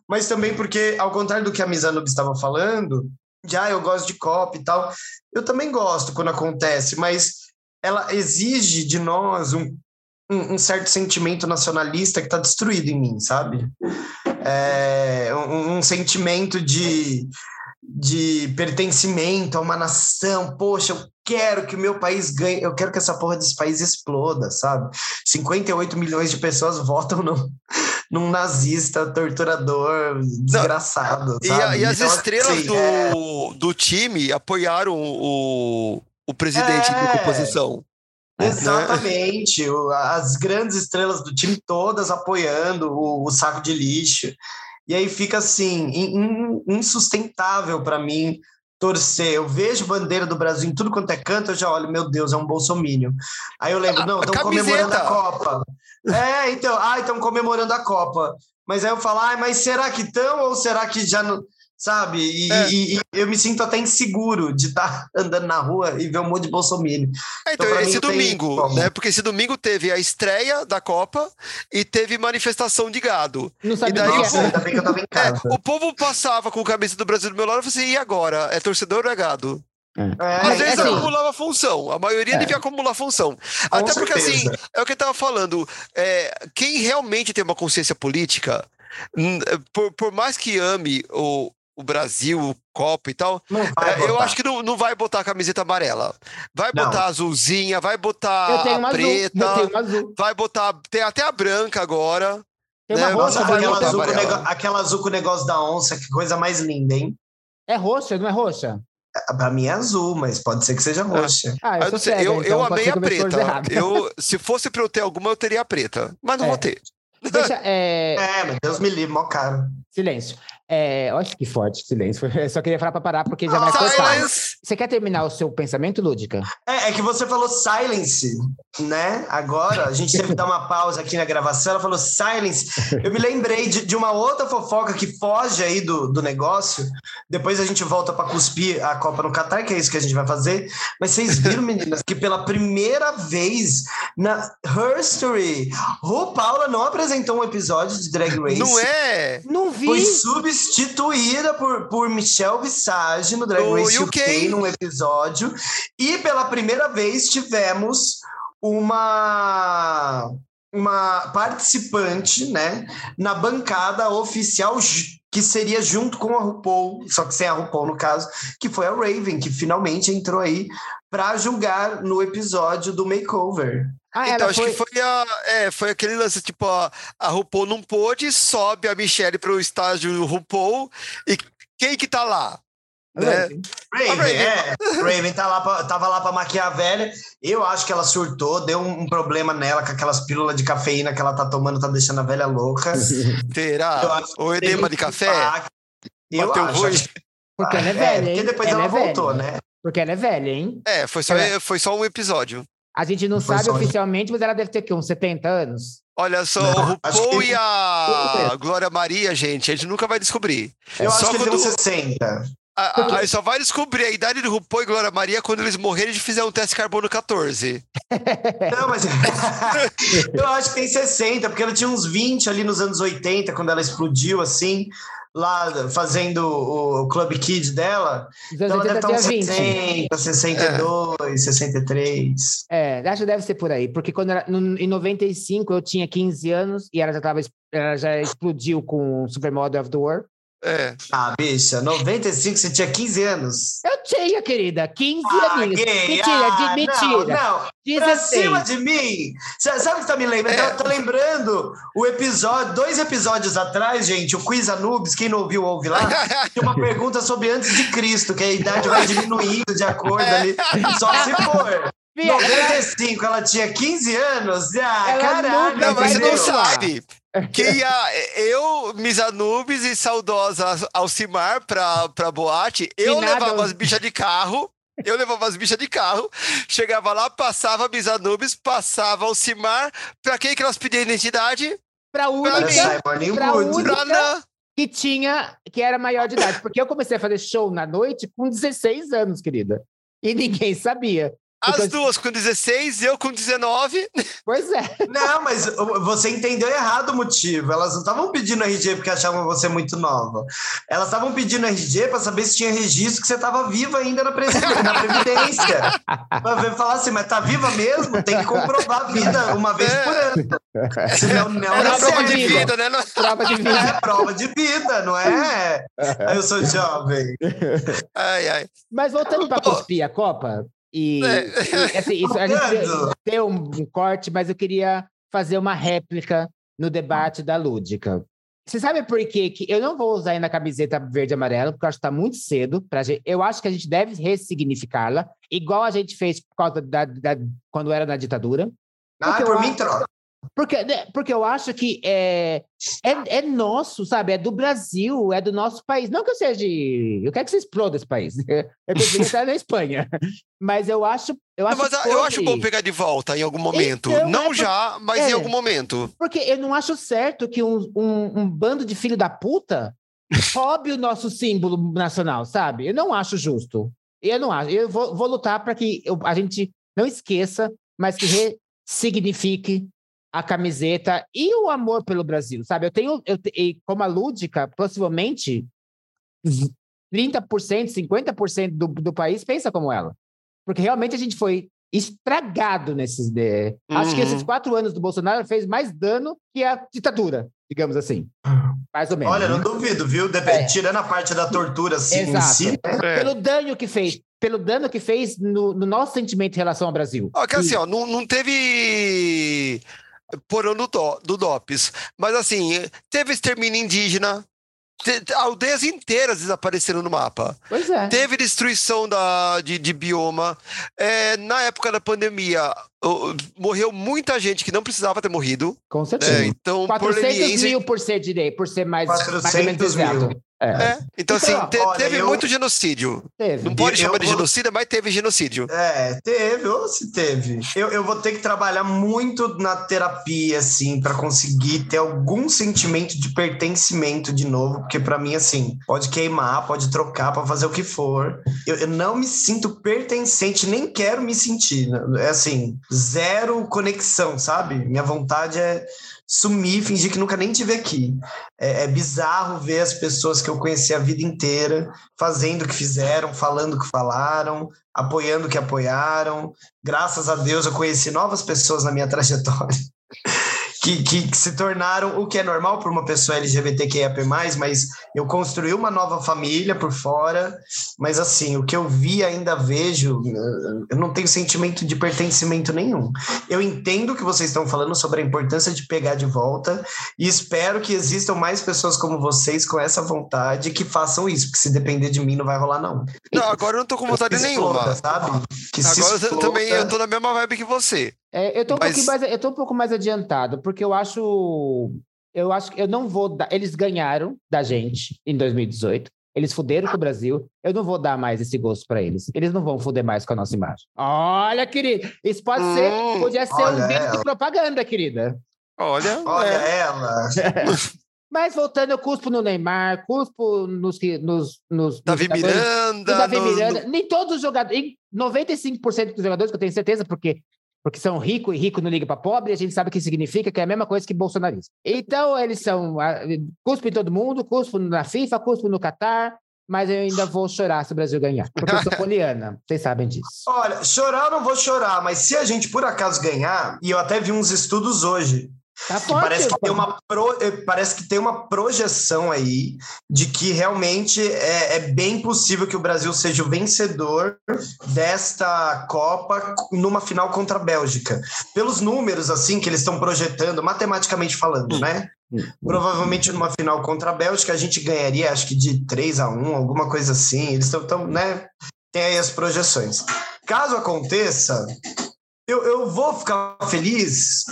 mas também porque, ao contrário do que a Mizanub estava falando, já eu gosto de Copa e tal, eu também gosto quando acontece, mas ela exige de nós um, um, um certo sentimento nacionalista que está destruído em mim, sabe? É, um, um sentimento de, de pertencimento a uma nação. Poxa, eu quero que o meu país ganhe, eu quero que essa porra desse país exploda, sabe? 58 milhões de pessoas votam no, *laughs* num nazista, torturador, desgraçado. E, a- e as Então, estrelas assim, é- do, do time apoiaram o, o presidente É. de composição. Exatamente, o- as grandes estrelas do time todas apoiando o, o saco de lixo. E aí fica assim, in- in- insustentável para mim torcer. Eu vejo bandeira do Brasil em tudo quanto é canto, eu já olho, meu Deus, é um bolsomínio. Aí eu lembro, não, estão comemorando a. Copa. É, então, ah, estão comemorando a Copa. Mas aí eu falo, ah, mas será que estão ou será que já não. Sabe? E, É. e- e eu me sinto até inseguro de estar *laughs* andando na rua e ver um monte de bolsomínio. É, então, Então, esse domingo, né? Porque esse domingo teve a estreia da Copa e teve manifestação de gado. Não sabia daí Nossa, era. ainda bem que eu tava em É, casa. o povo passava com a camisa do Brasil do meu lado e falava assim: e agora? É torcedor ou é gado? É, Às vezes assim- acumulava função. A maioria É. devia acumular função. Até porque, assim, é o que eu tava falando. é, quem realmente tem uma consciência política, por, por mais que ame o, o Brasil, o Copa e tal, é, eu acho que não, não vai botar a camiseta amarela. Vai Não. botar a azulzinha, vai botar Eu tenho a uma azul. preta, Eu tenho uma azul. vai botar. Tem até a branca agora. Tem uma né, roxa, Nossa, aquela azul, com o amarela. nego- aquela azul com o negócio da onça, que coisa mais linda, hein? É roxa, não é roxa? Pra mim é azul, mas pode ser que seja roxa. Ah, eu, Eu, sei, cega, eu, então eu amei a preta. Eu, se fosse pra eu ter alguma, eu teria a preta. Mas não É. vou ter. Deixa, *laughs* é, É, mas Deus me livre, mó caro. Silêncio. É, olha que forte, silêncio. *laughs* Eu só queria falar para parar, porque já vai cortar. Silence! Você quer terminar o seu pensamento, Lúdica? É, é que você falou silence, né? Agora, a gente teve que dar uma pausa aqui na gravação, ela falou silence. Eu me lembrei de, de uma outra fofoca que foge aí do, do negócio. Depois a gente volta para cuspir a Copa no Catar, que é isso que a gente vai fazer. Mas vocês viram, meninas, que pela primeira vez na History, RuPaula não apresentou um episódio de Drag Race. Não é? Não vi. Foi substituída por, por Michelle Visage no Drag Race UK. UK num episódio. E pela primeira vez tivemos uma, uma participante né, na bancada oficial que seria junto com a RuPaul, só que sem a RuPaul no caso, que foi a Raven, que finalmente entrou aí para julgar no episódio do Makeover. Ah, Então, ela acho foi... que foi, a, é, foi aquele lance, tipo, a, a RuPaul não pôde, sobe a Michelle pro estágio RuPaul, e quem que tá lá? Né? Raven. Raven, é. Raven tá lá pra, tava lá para maquiar a velha. Eu acho que ela surtou, deu um, um problema nela com aquelas pílulas de cafeína que ela tá tomando, tá deixando a velha louca. *laughs* Que O edema de café? impacto. Eu Bateu acho. que- Porque ela é é, velha, hein? Porque depois ela, é velha. voltou, né? Porque ela é velha, hein? É, foi só, Ela- foi só um episódio. A gente não Foi sabe só- oficialmente, mas ela deve ter, o quê, uns 70 anos? Olha só, Não, o RuPaul que- e a Glória Maria, gente, a gente nunca vai descobrir. Eu Só acho que ele quando- tem uns 60. A- a- Aí só vai descobrir a idade do RuPaul e Glória Maria quando eles morrerem e fizer um teste carbono 14. *laughs* *laughs* Não, mas *laughs* eu acho que tem 60, porque ela tinha uns 20 ali nos anos 80, quando ela explodiu, assim, lá fazendo o, Club Kids dela. Os Então anos ela deve 80 estar tinha uns 20. 60, 62, 63. É, acho que deve ser por aí. Porque quando ela, no- em 95 eu tinha 15 anos e ela já, tava, ela já explodiu com o Supermodel of the World. É. Ah, bicha, 95, você tinha 15 anos. Eu tinha, querida, 15 Ah, aninhos. gay, Mentira, ah, de, mentira. Não, não. Pra 16. cima de mim! Sa- Sabe o que tá me lembrando? É. Tá, tá lembrando o episódio, dois episódios atrás, gente, o Quiz Anubis, quem não ouviu, ouve lá. *laughs* Tinha uma pergunta sobre antes de Cristo, que a idade vai diminuindo de acordo ali. Só se for. Fia, ela- 95, ela tinha 15 anos. Ah, Ela caralho. nunca Não, mas você não sabe. Que ia eu, Misa Nubes e saudosa Alcimar pra, pra boate, eu nada, levava eu- as bichas de carro. Eu levava as bichas de carro, chegava lá, passava a Misa Nubes, passava Alcimar. Pra quem que elas pediam identidade? Pra única pra Wood. única- Pra Nan. que tinha, que era maior de idade. Porque eu comecei a fazer show na noite com 16 anos, querida. E ninguém sabia. As duas com 16, eu com 19. *laughs* Pois é. Não, mas você entendeu errado o motivo. Elas não estavam pedindo RG porque achavam você muito nova. Elas estavam pedindo RG para saber se tinha registro que você estava viva ainda na, *laughs* na Previdência. Para ver falar assim, mas tá viva mesmo? Tem que comprovar a vida uma vez É. por ano. *laughs* Senão não dá a prova certo. de vida, né? Não- Prova de vida. É prova de vida, não é? Eu sou jovem. Ai, ai. Mas voltando para cuspir a Copa, e, É. e, assim, isso, a gente deu um, um corte, mas eu queria fazer uma réplica no debate da Lúdica. Você sabe por quê? que eu não vou usar ainda a camiseta verde e amarela, porque eu acho que está muito cedo. Pra gente, eu acho que a gente deve ressignificá-la, igual a gente fez por causa da, da- quando era na ditadura. Ah, Porque por mim, troca. Porque, né, porque eu acho que é, é, é nosso, sabe? É do Brasil, é do nosso país. Não que eu seja. Eu quero que você exploda esse país. *laughs* Eu preferia estar na Espanha. Mas eu acho. Eu acho, Mas eu acho bom pegar de volta em algum momento. Então, não é por- já, mas é. em algum momento. Porque eu não acho certo que um, um, um bando de filho da puta roube o nosso símbolo nacional, sabe? Eu não acho justo. Eu não acho. Eu vou, vou lutar para que eu- a gente não esqueça, mas que ressignifique a camiseta e o amor pelo Brasil, sabe? Eu tenho, eu, te- e como a Lúdica, possivelmente 30%, 50% do, do país pensa como ela. Porque realmente a gente foi estragado nesses. De... Acho que Uhum. esses quatro anos do Bolsonaro fez mais dano que a ditadura, digamos assim. Mais ou menos. Olha, né? não duvido, viu? Dep- É. Tirando a parte da tortura, assim, em Exato. si. É. Pelo dano que fez. Pelo dano que fez no, no nosso sentimento em relação ao Brasil. Ó, que assim, ó, não, não teve porão do, do, do DOPS, mas assim, teve extermínio indígena, te- aldeias inteiras desapareceram no mapa. Pois é. Teve destruição da, de, de bioma. É, na época da pandemia, morreu muita gente que não precisava ter morrido. Com certeza. É, então, por 400 leniência. mil por ser direito, por ser mais, mais ou menos 400 mil. É, É, então, assim, Então, te- olha, teve eu- muito genocídio. teve. Não pode Eu- chamar de genocídio, mas teve genocídio. É, teve, ou se teve. Eu, eu vou ter que trabalhar muito na terapia, assim, para conseguir ter algum sentimento de pertencimento de novo, porque para mim, assim, pode queimar, pode trocar, para fazer o que for. Eu, eu não me sinto pertencente, nem quero me sentir. É assim, zero conexão, sabe? Minha vontade é sumir, fingir que nunca nem tive aqui. É, é bizarro ver as pessoas que eu conheci a vida inteira fazendo o que fizeram, falando o que falaram, apoiando o que apoiaram. Graças a Deus eu conheci novas pessoas na minha trajetória. Que, que, que se tornaram o que é normal para uma pessoa LGBTQIAP+, mas eu construí uma nova família por fora, mas assim, o que eu vi ainda vejo, eh, eu não tenho sentimento de pertencimento nenhum. Eu entendo o que vocês estão falando sobre a importância de pegar de volta e espero que existam mais pessoas como vocês com essa vontade que façam isso, porque se depender de mim não vai rolar não. Não, agora eu não tô com vontade nenhuma. exploda, sabe? Que Agora eu também eu tô na mesma vibe que você. É, eu, tô um Mas- pouquinho mais, eu tô um pouco mais adiantado, porque eu acho. Eu acho que eu não vou dar. Eles ganharam da gente em 2018. Eles fuderam com o Brasil. Eu não vou dar mais esse gosto para eles. Eles não vão fuder mais com a nossa imagem. Olha, querido. Isso pode ser. Hum, Podia ser um vídeo de propaganda, querida. Olha, Olha é. ela. *laughs* Mas voltando, eu cuspo no Neymar, cuspo nos. que- nos, nos Davi Miranda. no Davi no- Miranda. Nem todos os jogadores. em 95% dos jogadores, que eu tenho certeza, porque, porque são ricos e rico não liga para pobre, a gente sabe o que significa, que é a mesma coisa que bolsonarista. Então, eles são. ah, Cuspo em todo mundo, cuspo na FIFA, cuspo no Qatar, mas eu ainda vou chorar se o Brasil ganhar. Porque eu sou *laughs* poliana, vocês sabem disso. Olha, chorar eu não vou chorar, mas se a gente por acaso ganhar, e eu até vi uns estudos hoje, Tá forte. parece, que tem uma pro- eh, parece que tem uma projeção aí de que realmente é, é bem possível que o Brasil seja o vencedor desta Copa numa final contra a Bélgica. Pelos números, assim, que eles estão projetando, matematicamente falando, né? Provavelmente numa final contra a Bélgica a gente ganharia, acho que de 3 a 1 alguma coisa assim. Eles estão, tão, né? Tem aí as projeções. Caso aconteça, eu, eu vou ficar feliz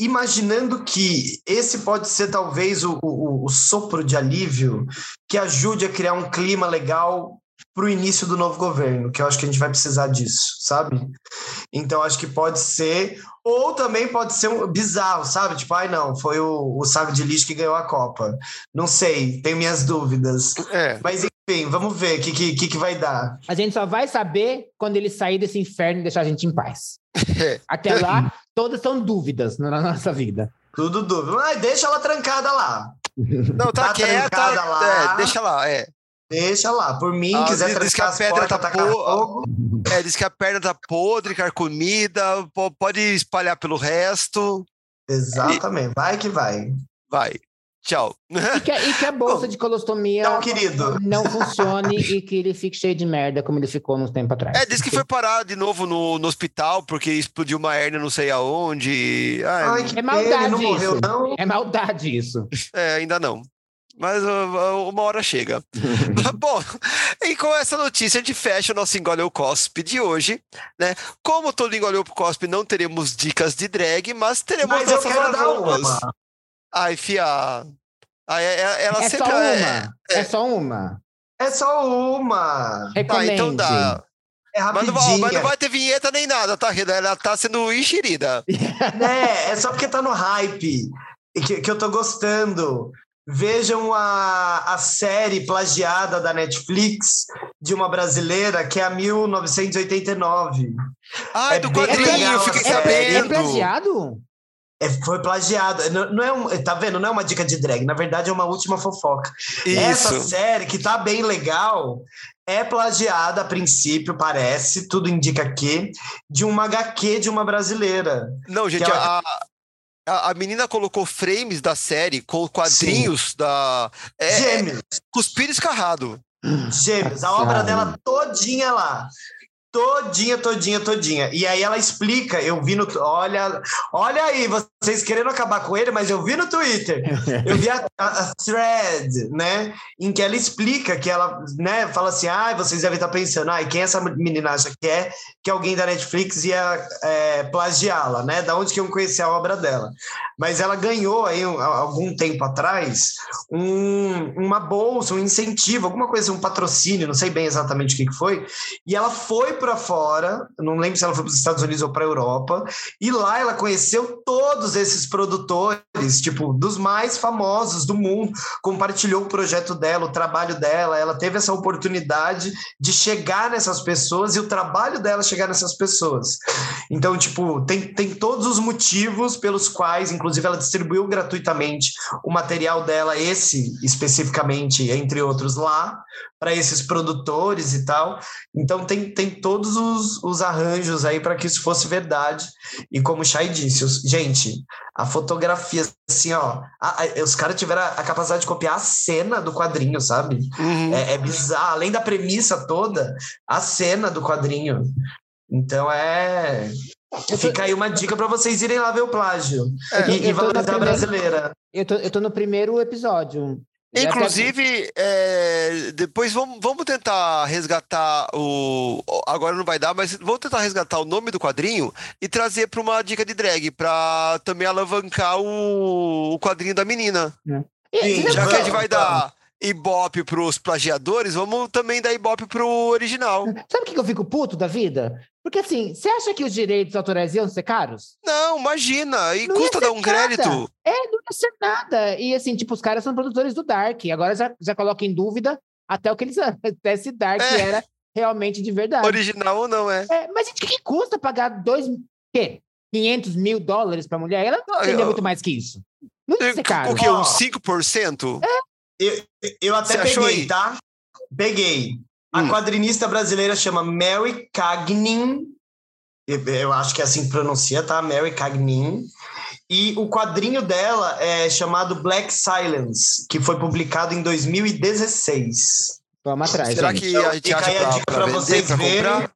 imaginando que esse pode ser talvez o, o, o sopro de alívio que ajude a criar um clima legal para o início do novo governo, que eu acho que a gente vai precisar disso, sabe? Então acho que pode ser, ou também pode ser um bizarro, sabe? Tipo, ai não, foi o, o saco de lixo que ganhou a Copa. Não sei, tenho minhas dúvidas. É. Mas enfim, vamos ver o que, que, que vai dar. A gente só vai saber quando ele sair desse inferno e deixar a gente em paz. *laughs* Até lá, todas são dúvidas na nossa vida. Tudo dúvida. Ai, deixa ela trancada lá. Não, tá, Tá quieta. trancada lá. é, deixa lá, é. Deixa lá. Por mim, Ah, quiser diz- diz que a pedra portas, tá fogo. É, diz que a perna tá podre, carcomida, po- pode espalhar pelo resto. Exatamente. Vai que vai. Vai. Tchau. E que, a- e que a bolsa de colostomia Então, querido. não funcione e que ele fique cheio de merda, como ele ficou uns tempo atrás. É, diz que foi parar de novo no, no hospital porque explodiu uma hernia não sei aonde. Ah, Ai, que É maldade ele não morreu, isso. não. É maldade isso. É, ainda não. Mas uma hora chega. *laughs* *laughs* Bom, e com essa notícia a gente fecha o nosso Engole o Cospe de hoje, né? Como todo Engole o Cospe, não teremos dicas de drag, mas teremos Mas eu nossas quero dar uma. Ai, fia. Ai, é- é- ela É sempre só é- uma. É só uma. É só uma. Tá, então dá. É Mas não, vai- rapidinho. mas não vai ter vinheta nem nada, tá, Reda? Ela tá sendo enxerida. *laughs* É, é só porque tá no hype e que, que eu tô gostando. Vejam a, a série plagiada da Netflix de uma brasileira que é a 1989. Ai, É do quadrinho, eu fiquei É, série. é sabendo. plagiado? É, foi plagiado. Não, não é um, tá vendo? Não é uma dica de drag. Na verdade, é uma última fofoca. Essa Isso. série, que tá bem legal, é plagiada a princípio, parece, tudo indica que, de uma HQ de uma brasileira. Não, gente, Que ela- a, a, menina colocou frames da série com quadrinhos da. É, é Gêmeos. cuspir escarrado. Gêmeos. A obra dela todinha lá. Todinha, todinha, todinha. E aí ela explica, eu vi no. Olha, olha aí, vocês querendo acabar com ele, mas eu vi no Twitter. *laughs* Eu vi a, a- a thread, né? Em que ela explica que ela, né, fala assim: ah, vocês devem estar pensando, ah, quem essa menina acha que é que alguém da Netflix ia é, plagiá-la, né? Da onde que eu conheci a obra dela. Mas ela ganhou aí um- algum tempo atrás um- uma bolsa, um incentivo, alguma coisa, um patrocínio, não sei bem exatamente o que, que foi. E ela foi para fora, não lembro se ela foi para os Estados Unidos ou para a Europa, e lá ela conheceu todos esses produtores, tipo, dos mais famosos do mundo, compartilhou o projeto dela, o trabalho dela, ela teve essa oportunidade de chegar nessas pessoas e o trabalho dela chegar nessas pessoas. Então, tipo, tem, tem todos os motivos pelos quais, inclusive, ela distribuiu gratuitamente o material dela, esse especificamente, entre outros, lá, para esses produtores e tal. Então, tem, tem todos os, os arranjos aí para que isso fosse verdade. E como o Chay disse, os- gente, a fotografia, assim, ó, a- a- os caras tiveram a, a capacidade de copiar a cena do quadrinho, sabe? Uhum. É, é bizarro, além da premissa toda, a cena do quadrinho. Então é. Fica aí uma dica para vocês irem lá ver o plágio. É, e, e valorizar a brasileira. Eu tô, eu tô no primeiro episódio. Até- Inclusive, é, depois vamos, vamos tentar resgatar o. Agora não vai dar, mas vamos tentar resgatar o nome do quadrinho e trazer para uma dica de drag, para também alavancar o, o quadrinho da menina. E- Sim, Já que a gente vai dar ibope para os plagiadores, vamos também dar ibope para o original. Sabe o que eu fico puto da vida? Porque assim, você acha que os direitos autorais iam ser caros? Não, imagina. E Não custa dar um nada. crédito. É, não ia ser nada. E assim, tipo, os caras são produtores do Dark. Agora já, já coloca em dúvida até o que eles *laughs* até se Dark É. era realmente de verdade. Original ou não, é? É, mas gente, o que custa pagar dois, quê? 500 mil dólares pra mulher? Ela não entendeu eu- muito mais que isso. Não ia ser caro. O que? Ó. Uns 5%? Eu, eu até Você achou peguei, aí? tá? Peguei. A Hum. quadrinista brasileira chama Mary Cagnin. Eu, eu acho que é assim que pronuncia, tá? Mary Cagnin. E o quadrinho dela é chamado Black Silence, que foi publicado em 2016. Vamos atrás, Será gente. que a gente acha aí a pra, dica pra pra vender, vocês pra verem. comprar?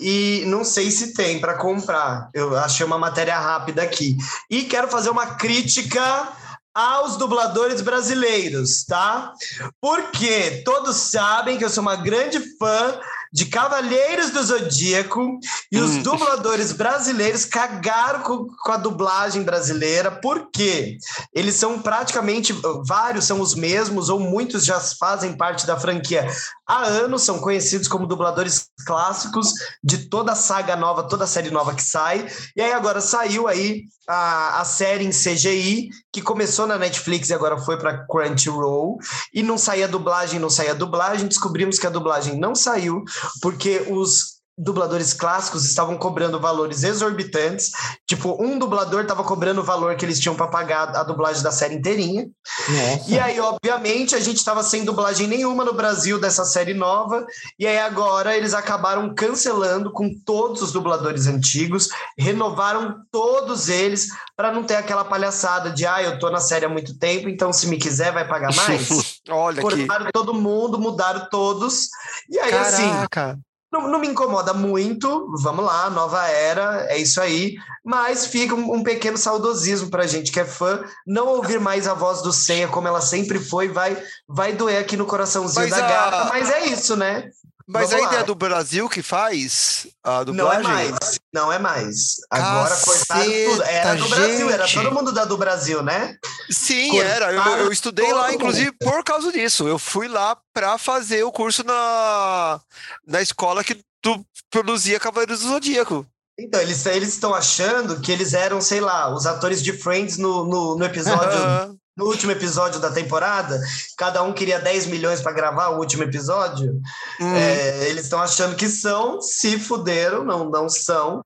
E não sei se tem para comprar. Eu achei uma matéria rápida aqui. E quero fazer uma crítica aos dubladores brasileiros, tá? Porque todos sabem que eu sou uma grande fã de Cavaleiros do Zodíaco e os Hum. dubladores brasileiros cagaram com, com a dublagem brasileira. Por quê? Eles são praticamente vários são os mesmos ou muitos já fazem parte da franquia há anos, são conhecidos como dubladores clássicos de toda a saga nova, toda a série nova que sai. E aí agora saiu aí a, a série em CGI, que começou na Netflix e agora foi para Crunchyroll. E não saía dublagem, não saía dublagem. Descobrimos que a dublagem não saiu, porque os dubladores clássicos estavam cobrando valores exorbitantes. Tipo, um dublador estava cobrando o valor que eles tinham para pagar a dublagem da série inteirinha. Nossa. E aí, obviamente, a gente estava sem dublagem nenhuma no Brasil dessa série nova. E aí, agora, eles acabaram cancelando com todos os dubladores antigos, renovaram todos eles para não ter aquela palhaçada de, ah, eu tô na série há muito tempo, então se me quiser, vai pagar mais. *laughs* Olha. Cortaram todo mundo, mudaram todos. E aí, assim, Caraca. Não, não me incomoda muito, vamos lá, nova era, é isso aí. Mas fica um, um pequeno saudosismo pra gente que é fã. Não ouvir mais a voz do Senha como ela sempre foi, vai, vai doer aqui no coraçãozinho Mas da a- gata, mas é isso, né? Mas Vamos lá. é do Brasil que faz a Não é dublagem? mais, não é mais. Agora cortaram tudo. Era do Brasil, era todo mundo da do Brasil, né? Sim, Cortaram era. Eu, eu estudei lá, mundo. inclusive, por causa disso. Eu fui lá para fazer o curso na, na escola que tu produzia Cavaleiros do Zodíaco. Então, eles eles estão achando que eles eram, sei lá, os atores de Friends no, no, no episódio. No último episódio da temporada, cada um queria 10 milhões para gravar o último episódio. Hum. É, eles estão achando que são, se fuderam, não, não são.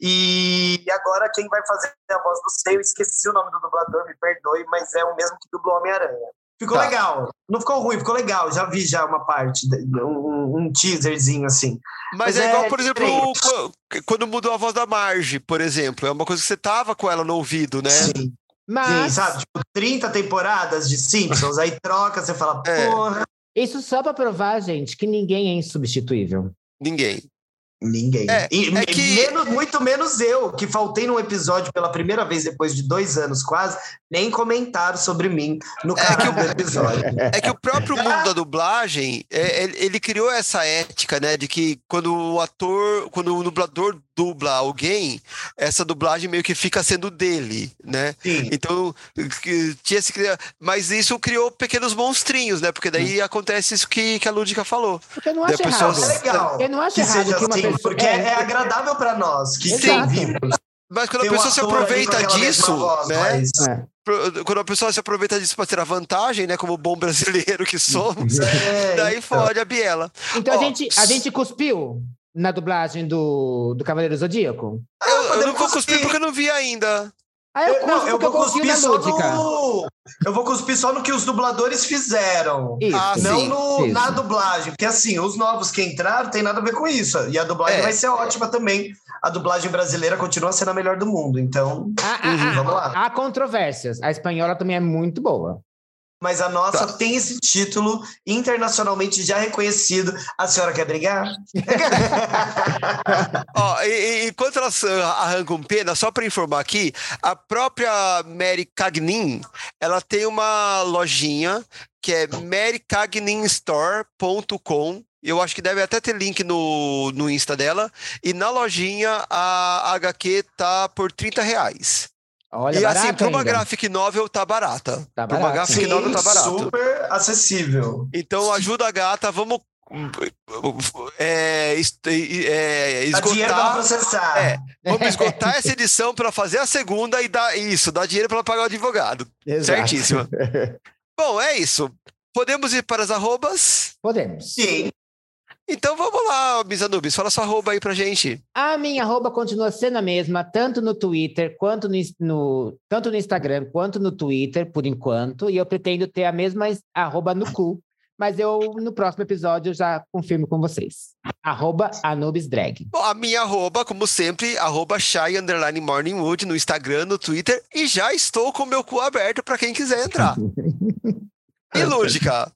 E agora quem vai fazer a voz do Sei, eu esqueci o nome do dublador, me perdoe, mas é o mesmo que dublou Homem-Aranha. Ficou Tá. legal. Não ficou ruim, ficou legal. Já vi já uma parte, um, um teaserzinho assim. Mas Mas é é igual, por exemplo, diferente. qu- quando mudou a voz da Marge, por exemplo. É uma coisa que você tava com ela no ouvido, né? Sim, sim, Mas sabe? Tipo, 30 temporadas de Simpsons, aí troca, você fala, É. porra. isso só pra provar, gente, que ninguém é insubstituível. Ninguém. Ninguém. É, e é que- menos- muito menos eu, que faltei num episódio pela primeira vez depois de dois anos quase, nem comentaram sobre mim no É do episódio. *laughs* É que o próprio *laughs* mundo da dublagem, é, ele, ele criou essa ética, né? De que quando o ator, quando o dublador dubla alguém, essa dublagem meio que fica sendo dele, né? Sim. Então, que- tinha esse, mas isso criou pequenos monstrinhos, né? Porque daí acontece isso que, que a Lúdica falou. Porque eu não a acho pessoa- errado. É legal. Eu não acho que errado seja que uma assim, pessoa- porque é, é, agradável para nós, que sim, vimos. Mas quando Tem a um pessoa se aproveita disso, voz, né? mas- É. Quando a pessoa se aproveita disso para tirar vantagem, né? Como bom brasileiro que somos, *laughs* É, daí então. fode a biela. Então Ó, a, gente, a gente cuspiu na dublagem do, do Cavaleiro Zodíaco? Eu, eu não vou cuspir porque eu não vi ainda. Ah, eu Eu, não, eu vou cuspir na só lúdica. no. Eu vou cuspir só no que os dubladores fizeram. Isso. Ah, Não sim, no, isso. na dublagem, porque assim, os novos que entraram tem nada a ver com isso. E a dublagem É. vai ser ótima também. A dublagem brasileira continua sendo a melhor do mundo, então Ah, ah, Uhum, ah, vamos lá. Há controvérsias. A espanhola também é muito boa. Mas a nossa Tá. tem esse título internacionalmente já reconhecido. A senhora quer brigar? *laughs* Ó, e- e- enquanto elas ah, arrancam pena, só para informar aqui, a própria Mary Cagnin, ela tem uma lojinha que é marycagninstore.com. Eu acho que deve até ter link no, no Insta dela. E na lojinha a HQ tá por 30 reais. Olha, e assim, barato para uma ainda. graphic novel tá barata. Tá Pra uma graphic novel tá barato. super acessível. Então ajuda a gata, vamos é, é, pra esgotar. processar. É, vamos esgotar essa edição para fazer a segunda e dar isso, dar dinheiro para pagar o advogado. Exato. Certíssimo. *laughs* Bom, é isso. Podemos ir para as arrobas? Podemos. Sim. Então vamos lá, Bizanubis, fala sua arroba aí pra gente. A minha arroba continua sendo a mesma, tanto no Twitter, quanto no, no- tanto no Instagram, quanto no Twitter, por enquanto. E eu pretendo ter a mesma es- arroba no cu. Mas eu, no próximo episódio, já confirmo com vocês. Arroba AnubisDrag. Bom, a minha arroba, como sempre, arroba shy underline morningwood no Instagram, no Twitter, e já estou com meu cu aberto para quem quiser entrar. *laughs* E Lúdica,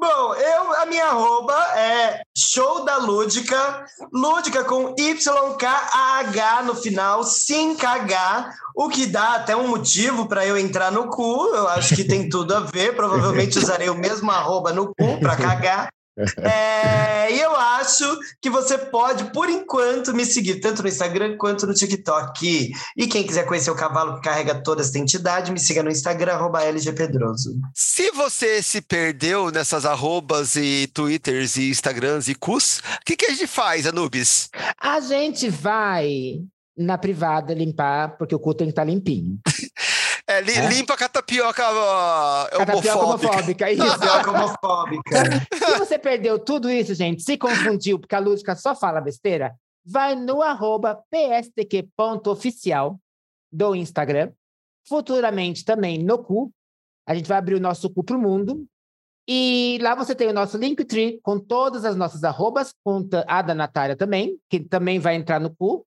Bom, eu, a minha arroba é show da Lúdica, Lúdica com YKAH no final, sem KH, o que dá até um motivo para eu entrar no cu, eu acho que tem tudo a ver, provavelmente usarei o mesmo arroba no cu para cagar. É, e eu acho que você pode, por enquanto, me seguir tanto no Instagram quanto no TikTok. E quem quiser conhecer o cavalo que carrega toda essa entidade, me siga no Instagram, arroba LGPedroso. se você se perdeu nessas arrobas e twitters e instagrams e cus, o que, que a gente faz, Anubis? A gente vai na privada limpar, porque o cu tem que estar limpinho. *laughs* É, li- É? Limpa a Catapioca homofóbica. homofóbica, *laughs* isso. Tapioca homofóbica. Se você perdeu tudo isso, gente, se confundiu, porque a Lúdica só fala besteira, vai no arroba pstq.oficial do Instagram. Futuramente também no cu. A gente vai abrir o nosso cu para o mundo. E lá você tem o nosso Linktree com todas as nossas arrobas, com a da Natália também, que também vai entrar no cu.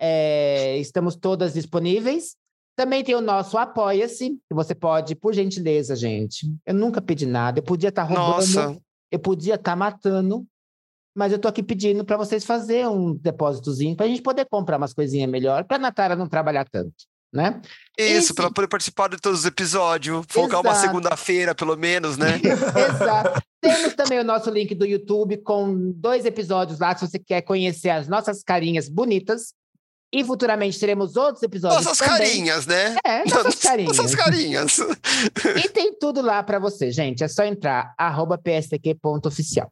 É, estamos todas disponíveis. Também tem o nosso Apoia-se, que você pode, por gentileza, gente. Eu nunca pedi nada. Eu podia estar roubando Nossa, eu podia estar matando, mas eu tô aqui pedindo para vocês fazerem um depósitozinho para a gente poder comprar umas coisinhas melhor, para a Natália não trabalhar tanto, né? isso, para poder participar de todos os episódios, folgar uma segunda-feira, pelo menos, né? *laughs* *laughs* Exato. Temos também o nosso link do YouTube com dois episódios lá, se você quer conhecer as nossas carinhas bonitas. E futuramente teremos outros episódios Nossas também. carinhas, né? É, nossas carinhas. Nossas carinhas. E tem tudo lá para você, gente. É só entrar, arroba pstq.oficial.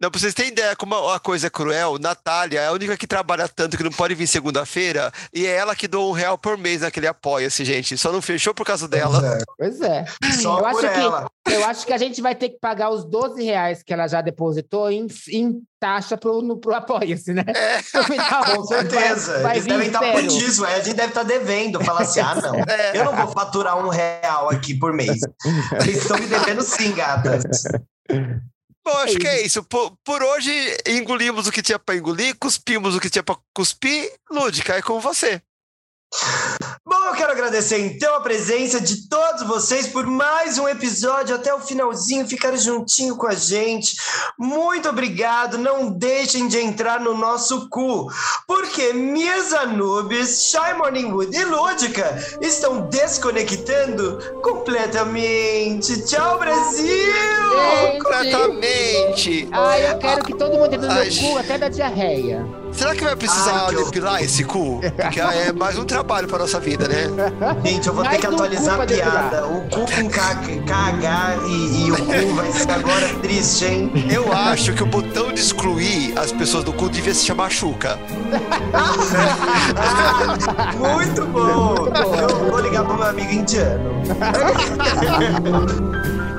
Não, pra vocês terem ideia como a coisa é cruel, Natália é a única que trabalha tanto que não pode vir segunda-feira e é ela que doa um real por mês naquele apoia-se, gente. Só não fechou por causa dela. Pois é. Só Eu por acho que- ela. Eu acho que a gente vai ter que pagar os 12 reais que ela já depositou em, em taxa pro, no, pro Apoia-se, né? É. *laughs* Final, Com certeza. Vai, vai Eles devem estar. Aí a gente deve estar devendo. Falar assim: ah, não. *laughs* É. Eu não vou faturar um real aqui por mês. *laughs* Vocês estão me devendo sim, gatas. Bom, acho que é isso. Por, por hoje, engolimos o que tinha pra engolir, cuspimos o que tinha pra cuspir. Lúdica, é com você. Bom, eu quero agradecer então a presença de todos vocês por mais um episódio até o finalzinho, ficaram juntinho com a gente. Muito obrigado. Não deixem de entrar no nosso cu, porque minhas Anubis, Shy Morningwood e Lúdica estão desconectando completamente. Tchau, Brasil! Gente! Completamente. Ai, eu quero que todo mundo entre no Ai, meu cu até da diarreia. Será que vai precisar Ai, que depilar esse cu? Porque é mais um trabalho pra nossa vida, né? Gente, eu vou ter Mais que um atualizar a piada. O cu com KH e, e o cu vai ser agora triste, hein? Eu acho que o botão de excluir as pessoas do cu devia se chamar Chuca. *laughs* Muito bom! Muito bom. Eu vou ligar pro meu amigo indiano. *laughs*